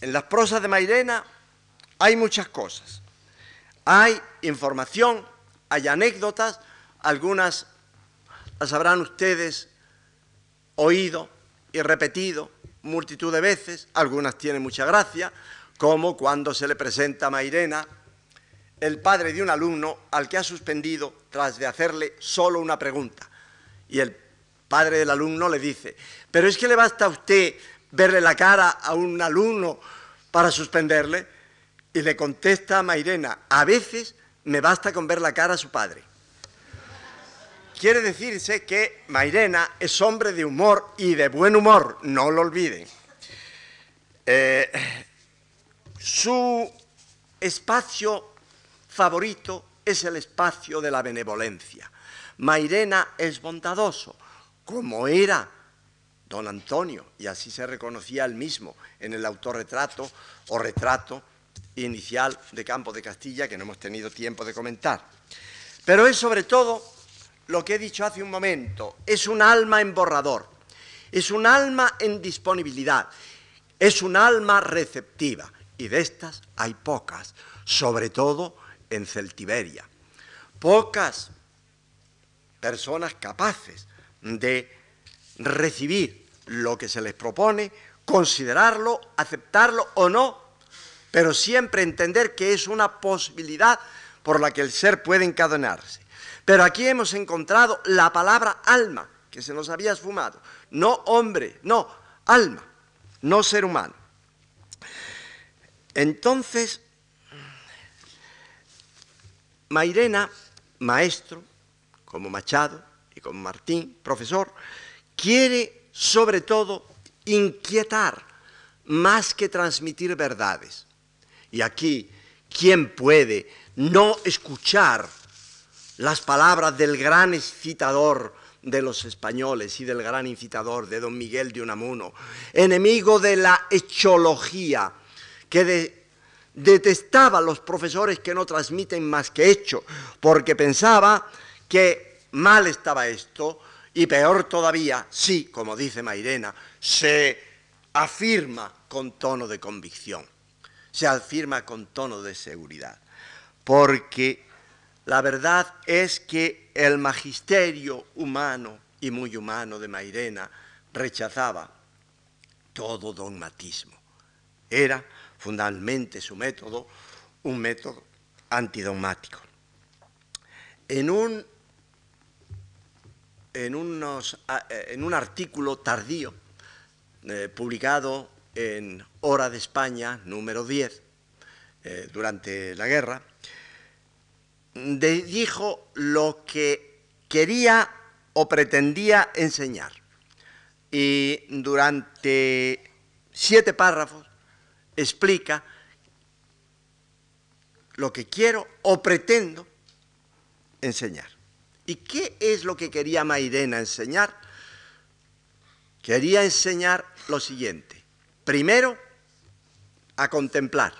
En las prosas de Mairena hay muchas cosas. Hay información, hay anécdotas, algunas las habrán ustedes oído y repetido multitud de veces, algunas tienen mucha gracia, como cuando se le presenta a Mairena el padre de un alumno al que ha suspendido tras de hacerle solo una pregunta. Y el padre del alumno le dice, pero es que le basta a usted verle la cara a un alumno para suspenderle. Y le contesta a Mairena, a veces me basta con ver la cara a su padre. Quiere decirse que Mairena es hombre de humor y de buen humor, no lo olviden. Eh, su espacio favorito es el espacio de la benevolencia. Mairena es bondadoso, como era don Antonio, y así se reconocía él mismo en el autorretrato o retrato inicial de Campo de Castilla, que no hemos tenido tiempo de comentar. Pero es sobre todo lo que he dicho hace un momento, es un alma en borrador, es un alma en disponibilidad, es un alma receptiva, y de estas hay pocas, sobre todo en Celtiberia. Pocas personas capaces de recibir lo que se les propone, considerarlo, aceptarlo o no, pero siempre entender que es una posibilidad por la que el ser puede encadenarse. Pero aquí hemos encontrado la palabra alma, que se nos había esfumado. No hombre, no, alma, no ser humano. Entonces, Mairena, maestro, como Machado como Martín, profesor, quiere sobre todo inquietar más que transmitir verdades. Y aquí, ¿quién puede no escuchar las palabras del gran excitador de los españoles y del gran incitador de don Miguel de Unamuno, enemigo de la echología, que detestaba a los profesores que no transmiten más que hecho, porque pensaba que mal estaba esto, y peor todavía, sí, como dice Mairena, se afirma con tono de convicción, se afirma con tono de seguridad, porque la verdad es que el magisterio humano y muy humano de Mairena rechazaba todo dogmatismo. Era fundamentalmente su método un método antidogmático. En un, en unos, en un artículo tardío eh, publicado en Hora de España, número 10, eh, durante la guerra, dijo lo que quería o pretendía enseñar. Y durante siete párrafos explica lo que quiero o pretendo enseñar. ¿Y qué es lo que quería Mairena enseñar? Quería enseñar lo siguiente. Primero, a contemplar.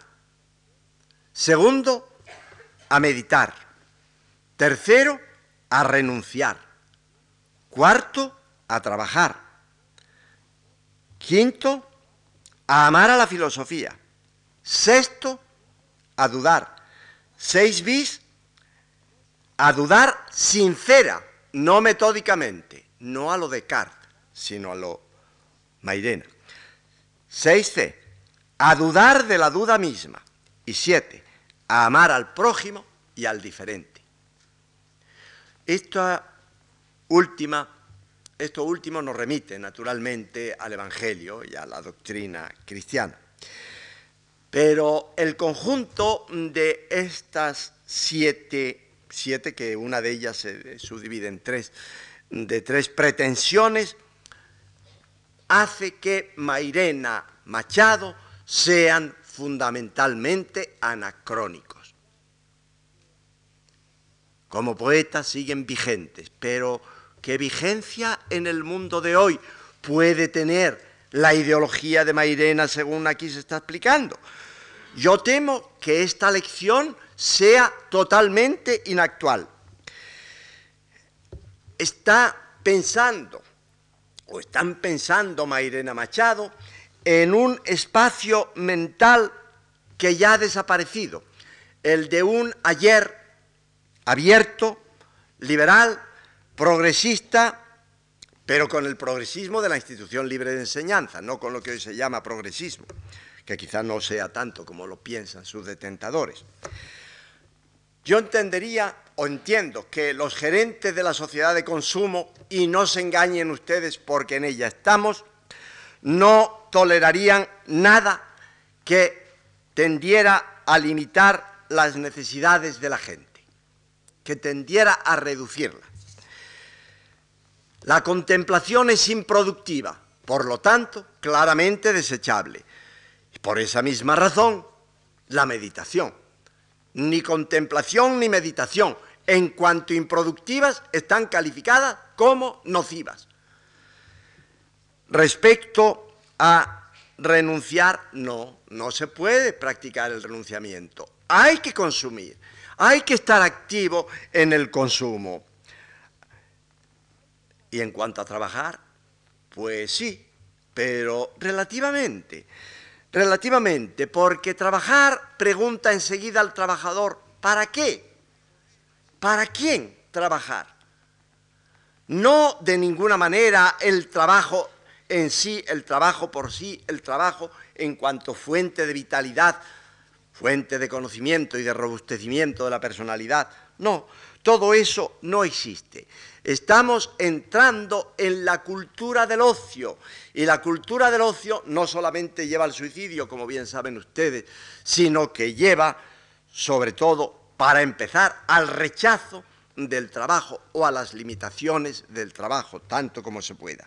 Segundo, a meditar. Tercero, a renunciar. Cuarto, a trabajar. Quinto, a amar a la filosofía. Sexto, a dudar. Seis bis, a dudar sincera, no metódicamente, no a lo Descartes, sino a lo Mairena. Seis C, a dudar de la duda misma. Y siete, a amar al prójimo y al diferente. Esto último nos remite naturalmente al Evangelio y a la doctrina cristiana. Pero el conjunto de estas siete, siete que una de ellas se subdivide en tres, de tres pretensiones, hace que Mairena Machado sean fundamentalmente anacrónicos. Como poetas siguen vigentes, pero ¿qué vigencia en el mundo de hoy puede tener la ideología de Mairena según aquí se está explicando? Yo temo que esta lección sea totalmente inactual. Está pensando, o están pensando Mairena Machado, en un espacio mental que ya ha desaparecido, el de un ayer abierto, liberal, progresista, pero con el progresismo de la institución libre de enseñanza, no con lo que hoy se llama progresismo, que quizá no sea tanto como lo piensan sus detentadores. Yo entendería o entiendo que los gerentes de la sociedad de consumo, y no se engañen ustedes porque en ella estamos, no tolerarían nada que tendiera a limitar las necesidades de la gente, que tendiera a reducirlas. La contemplación es improductiva, por lo tanto, claramente desechable. Por esa misma razón, la meditación. Ni contemplación ni meditación, en cuanto improductivas, están calificadas como nocivas. Respecto a renunciar, no, no se puede practicar el renunciamiento. Hay que consumir, hay que estar activo en el consumo. Y en cuanto a trabajar, pues sí, pero relativamente, relativamente, porque trabajar pregunta enseguida al trabajador, ¿para qué? ¿Para quién trabajar? No de ninguna manera el trabajo en sí, el trabajo por sí, el trabajo en cuanto fuente de vitalidad, fuente de conocimiento y de robustecimiento de la personalidad. No, todo eso no existe. Estamos entrando en la cultura del ocio y la cultura del ocio no solamente lleva al suicidio, como bien saben ustedes, sino que lleva, sobre todo, para empezar, al rechazo del trabajo o a las limitaciones del trabajo, tanto como se pueda.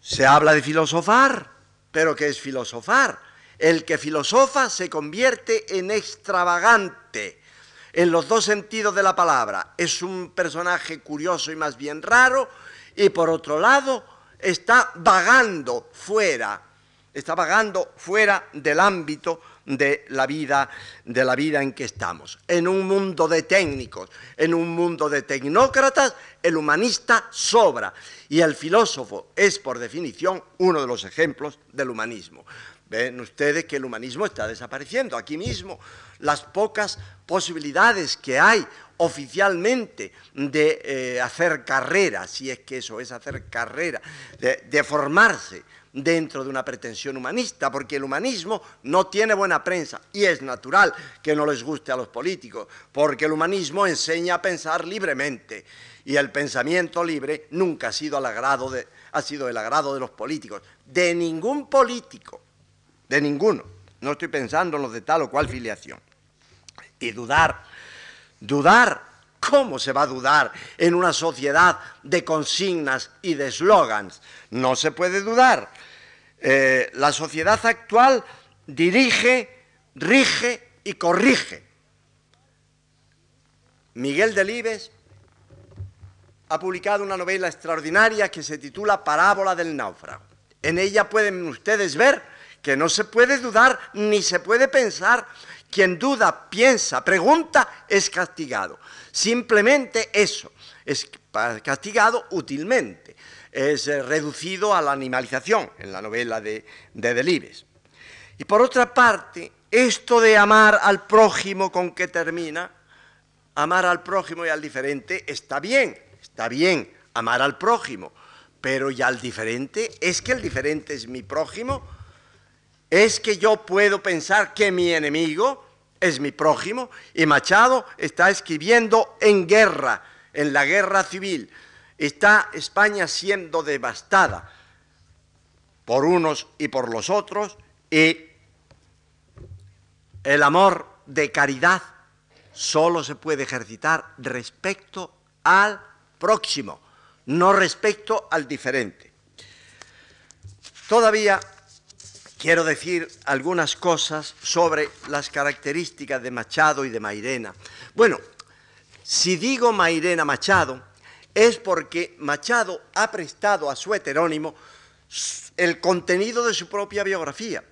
Se habla de filosofar, pero ¿qué es filosofar? El que filosofa se convierte en extravagante. En los dos sentidos de la palabra. Es un personaje curioso y más bien raro, y por otro lado está vagando fuera, está vagando fuera del ámbito de la vida, de la vida en que estamos. En un mundo de técnicos, en un mundo de tecnócratas, el humanista sobra y el filósofo es por definición uno de los ejemplos del humanismo. Ven ustedes que el humanismo está desapareciendo. Aquí mismo las pocas posibilidades que hay oficialmente de eh, hacer carrera, si es que eso es hacer carrera, de formarse dentro de una pretensión humanista, porque el humanismo no tiene buena prensa y es natural que no les guste a los políticos, porque el humanismo enseña a pensar libremente y el pensamiento libre nunca ha sido, agrado de, ha sido el agrado de los políticos, de ningún político, de ninguno. No estoy pensando en los de tal o cual filiación. Y dudar, dudar ¿Cómo se va a dudar en una sociedad de consignas y de eslogans? No se puede dudar. Eh, la sociedad actual dirige, rige y corrige. Miguel Delibes ha publicado una novela extraordinaria que se titula Parábola del náufrago. En ella pueden ustedes ver que no se puede dudar ni se puede pensar. Quien duda, piensa, pregunta, es castigado. Simplemente eso, es castigado útilmente, es eh, reducido a la animalización en la novela de, de Delibes. Y por otra parte, esto de amar al prójimo con que termina, amar al prójimo y al diferente, está bien, está bien amar al prójimo, pero ¿y al diferente? ¿Es que el diferente es mi prójimo? ¿Es que yo puedo pensar que mi enemigo es mi prójimo, y Machado está escribiendo en guerra, en la guerra civil. Está España siendo devastada por unos y por los otros, y el amor de caridad solo se puede ejercitar respecto al próximo, no respecto al diferente. Todavía quiero decir algunas cosas sobre las características de Machado y de Mairena. Bueno, si digo Mairena Machado, es porque Machado ha prestado a su heterónimo el contenido de su propia biografía.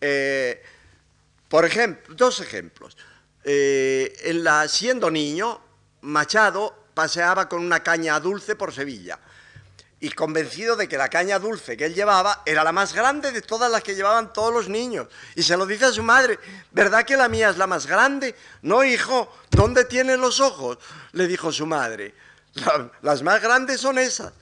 Eh, por ejemplo, dos ejemplos. Eh, en la, siendo niño, Machado paseaba con una caña dulce por Sevilla y convencido de que la caña dulce que él llevaba era la más grande de todas las que llevaban todos los niños. Y se lo dice a su madre, ¿verdad que la mía es la más grande? No, hijo, ¿dónde tienes los ojos? Le dijo su madre. las más grandes son esas.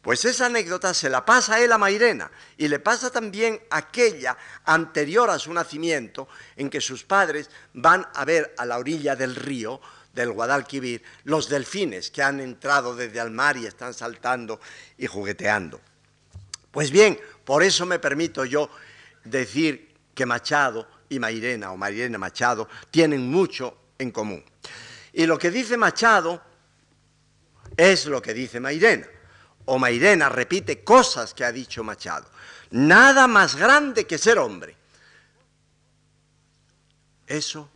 Pues esa anécdota se la pasa a él a Mairena y le pasa también aquella anterior a su nacimiento en que sus padres van a ver a la orilla del río del Guadalquivir, los delfines que han entrado desde el mar y están saltando y jugueteando. Pues bien, por eso me permito yo decir que Machado y Mairena o Mairena Machado tienen mucho en común. Y lo que dice Machado es lo que dice Mairena. O Mairena repite cosas que ha dicho Machado. Nada más grande que ser hombre. Eso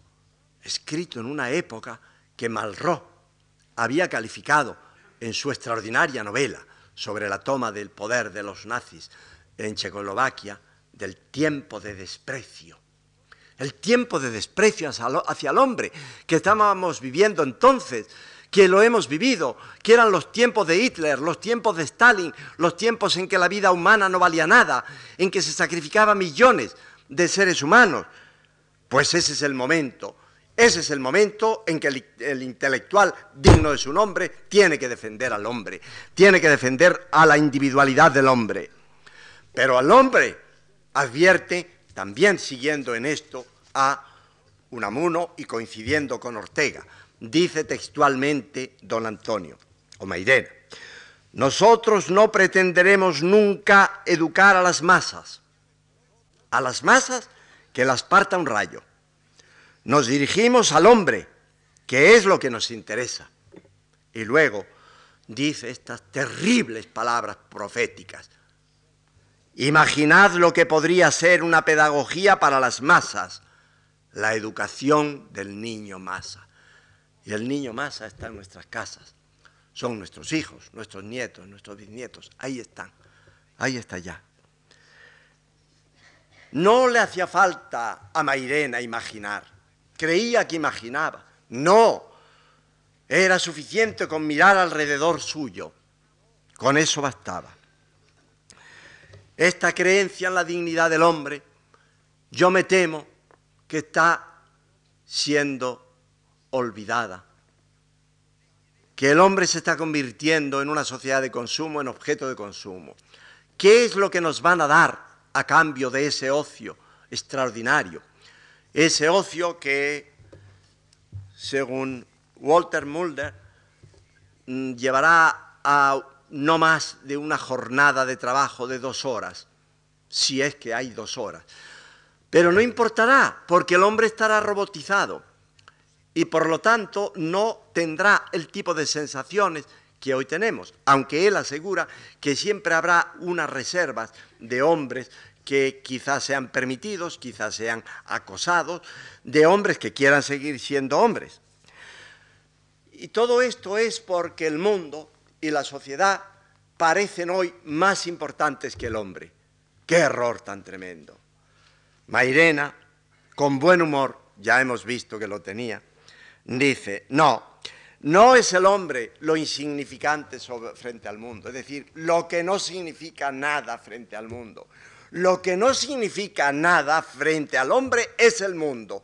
escrito en una época que Malraux había calificado en su extraordinaria novela sobre la toma del poder de los nazis en Checoslovaquia del tiempo de desprecio. El tiempo de desprecio hacia el hombre que estábamos viviendo entonces, que lo hemos vivido, que eran los tiempos de Hitler, los tiempos de Stalin, los tiempos en que la vida humana no valía nada, en que se sacrificaban millones de seres humanos. Pues ese es el momento ese es el momento en que el, intelectual digno de su nombre tiene que defender al hombre, tiene que defender a la individualidad del hombre. Pero al hombre advierte, también siguiendo en esto, a Unamuno y coincidiendo con Ortega. Dice textualmente don Antonio o nosotros no pretenderemos nunca educar a las masas, a las masas que las parta un rayo nos dirigimos al hombre, que es lo que nos interesa. Y luego dice estas terribles palabras proféticas. Imaginad lo que podría ser una pedagogía para las masas, la educación del niño masa. Y el niño masa está en nuestras casas. Son nuestros hijos, nuestros nietos, nuestros bisnietos. Ahí están. Ahí está ya. No le hacía falta a Mairena imaginar. Creía que imaginaba. No. Era suficiente con mirar alrededor suyo. Con eso bastaba. Esta creencia en la dignidad del hombre, yo me temo que está siendo olvidada. Que el hombre se está convirtiendo en una sociedad de consumo, en objeto de consumo. ¿Qué es lo que nos van a dar a cambio de ese ocio extraordinario? Ese ocio que, según Walter Mulder, mm, llevará a no más de una jornada de trabajo de dos horas, si es que hay dos horas. Pero no importará, porque el hombre estará robotizado y por lo tanto no tendrá el tipo de sensaciones que hoy tenemos, aunque él asegura que siempre habrá unas reservas de hombres que quizás sean permitidos, quizás sean acosados, de hombres que quieran seguir siendo hombres. Y todo esto es porque el mundo y la sociedad parecen hoy más importantes que el hombre. ¡Qué error tan tremendo! Mairena, con buen humor, ya hemos visto que lo tenía, dice, no, no es el hombre lo insignificante frente al mundo, es decir, lo que no significa nada frente al mundo. Lo que no significa nada frente al hombre es el mundo.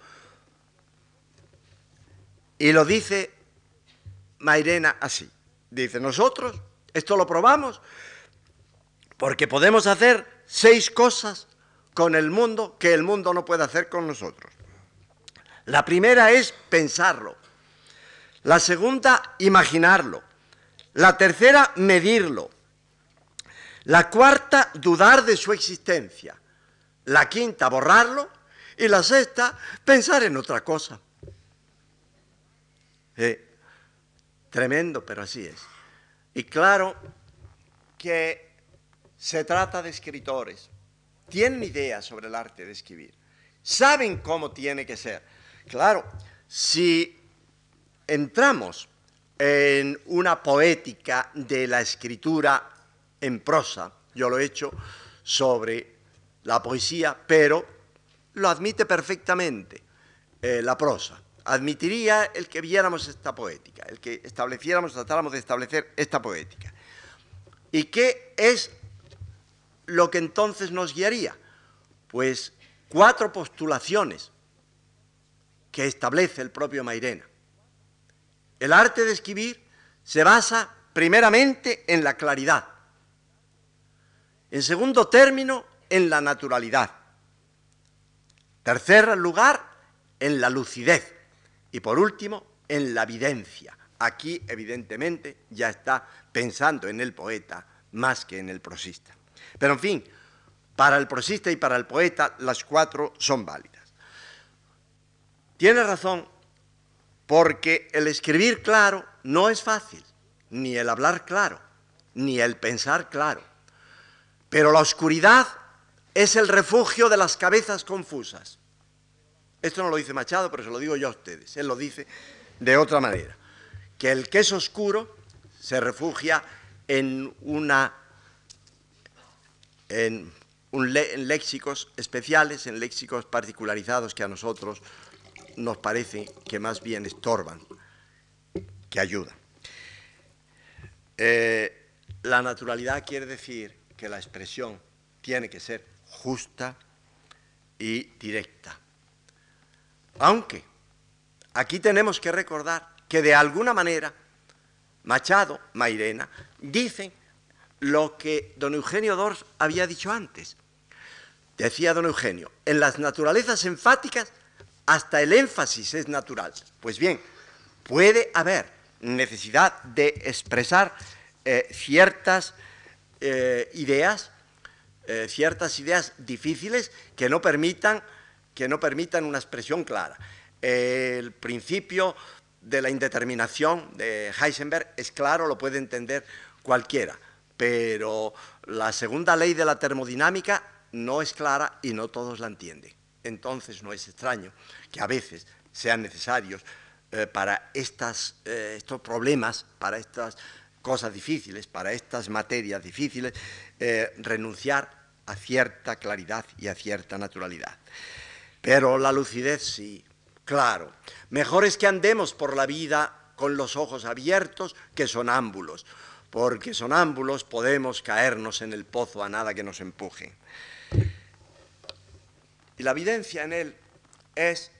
Y lo dice Mairena así. Dice, nosotros esto lo probamos porque podemos hacer seis cosas con el mundo que el mundo no puede hacer con nosotros. La primera es pensarlo. La segunda, imaginarlo. La tercera, medirlo. La cuarta, dudar de su existencia. La quinta, borrarlo. Y la sexta, pensar en otra cosa. Tremendo, pero así es. Y claro que se trata de escritores. Tienen ideas sobre el arte de escribir. Saben cómo tiene que ser. Claro, si entramos en una poética de la escritura en prosa, yo lo he hecho sobre la poesía, pero lo admite perfectamente eh, la prosa admitiría el que viéramos esta poética, el que estableciéramos, tratáramos de establecer esta poética. ¿Y qué es lo que entonces nos guiaría? Pues cuatro postulaciones que establece el propio Mairena. El arte de escribir se basa primeramente en la claridad, en segundo término, en la naturalidad, tercer lugar, en la lucidez, y por último, en la evidencia. Aquí, evidentemente, ya está pensando en el poeta más que en el prosista. Pero, en fin, para el prosista y para el poeta, las cuatro son válidas. Tiene razón, porque el escribir claro no es fácil, ni el hablar claro, ni el pensar claro. Pero la oscuridad es el refugio de las cabezas confusas. Esto no lo dice Machado, pero se lo digo yo a ustedes. Él lo dice de otra manera. Que el que es oscuro se refugia en una en, léxicos especiales, en léxicos particularizados que a nosotros nos parece que más bien estorban que ayudan. Eh, la naturalidad quiere decir que la expresión tiene que ser justa y directa. Aunque aquí tenemos que recordar que de alguna manera Machado, Mairena, dicen lo que don Eugenio Dors había dicho antes. Decía don Eugenio, en las naturalezas enfáticas hasta el énfasis es natural. Pues bien, puede haber necesidad de expresar eh, ciertas eh, ideas, eh, ciertas ideas difíciles que no permitan que no permitan una expresión clara. El principio de la indeterminación de Heisenberg es claro, lo puede entender cualquiera, pero la segunda ley de la termodinámica no es clara y no todos la entienden. Entonces no es extraño que a veces sean necesarios eh, para estas, estos problemas, para estas cosas difíciles, para estas materias difíciles, eh, renunciar a cierta claridad y a cierta naturalidad. Pero la lucidez sí, claro. Mejor es que andemos por la vida con los ojos abiertos que sonámbulos, porque sonámbulos podemos caernos en el pozo a nada que nos empuje. Y la evidencia en él es,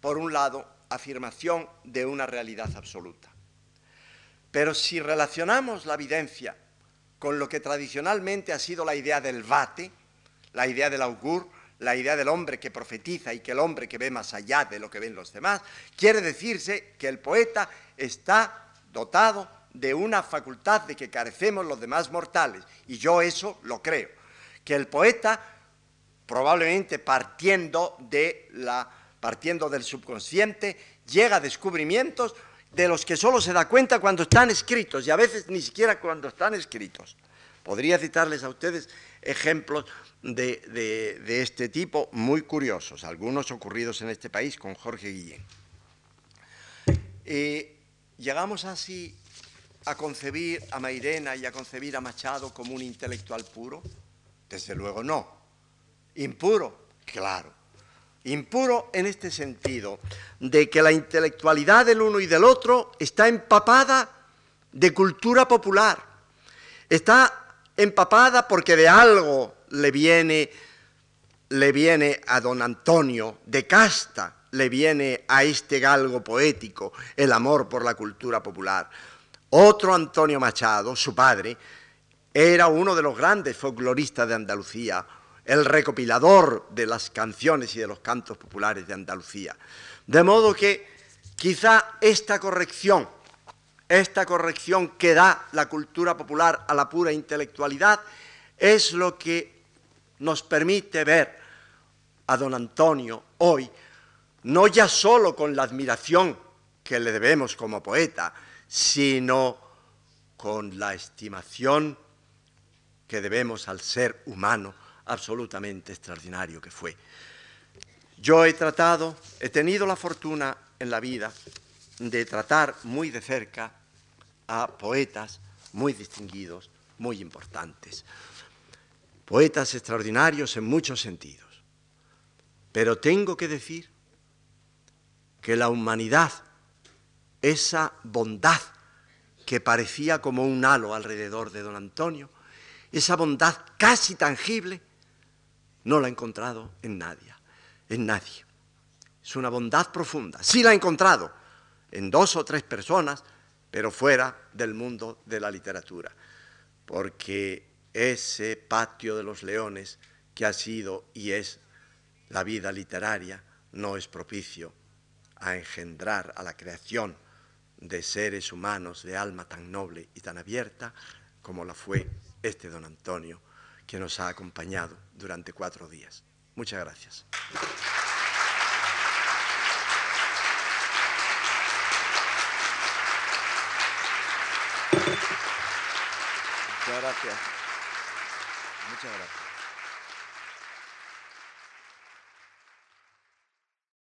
por un lado, afirmación de una realidad absoluta. Pero si relacionamos la evidencia con lo que tradicionalmente ha sido la idea del vate, la idea del augur, la idea del hombre que profetiza y que el hombre que ve más allá de lo que ven los demás, quiere decirse que el poeta está dotado de una facultad de que carecemos los demás mortales, y yo eso lo creo, que el poeta, probablemente partiendo, de la, partiendo del subconsciente, llega a descubrimientos de los que solo se da cuenta cuando están escritos, y a veces ni siquiera cuando están escritos. Podría citarles a ustedes ejemplos de, este tipo muy curiosos, algunos ocurridos en este país con Jorge Guillén. llegamos así a concebir a Mairena y a concebir a Machado como un intelectual puro? Desde luego no. Impuro, claro. Impuro en este sentido, de que la intelectualidad del uno y del otro está empapada de cultura popular. Está empapada porque de algo le viene, le viene a don Antonio, de casta le viene a este galgo poético el amor por la cultura popular. Otro Antonio Machado, su padre, era uno de los grandes folcloristas de Andalucía, el recopilador de las canciones y de los cantos populares de Andalucía. De modo que quizá esta corrección esta corrección que da la cultura popular a la pura intelectualidad es lo que nos permite ver a don Antonio hoy, no ya solo con la admiración que le debemos como poeta, sino con la estimación que debemos al ser humano absolutamente extraordinario que fue. Yo he tratado, he tenido la fortuna en la vida de tratar muy de cerca a poetas muy distinguidos, muy importantes. Poetas extraordinarios en muchos sentidos. Pero tengo que decir que la humanidad, esa bondad que parecía como un halo alrededor de don Antonio, esa bondad casi tangible, no la he encontrado en nadie, en nadie. Es una bondad profunda. Sí la he encontrado en dos o tres personas, pero fuera del mundo de la literatura, porque ese patio de los leones que ha sido y es la vida literaria no es propicio a engendrar a la creación de seres humanos de alma tan noble y tan abierta como la fue este don Antonio, que nos ha acompañado durante cuatro días. Muchas gracias. Muchas gracias. Muchas gracias.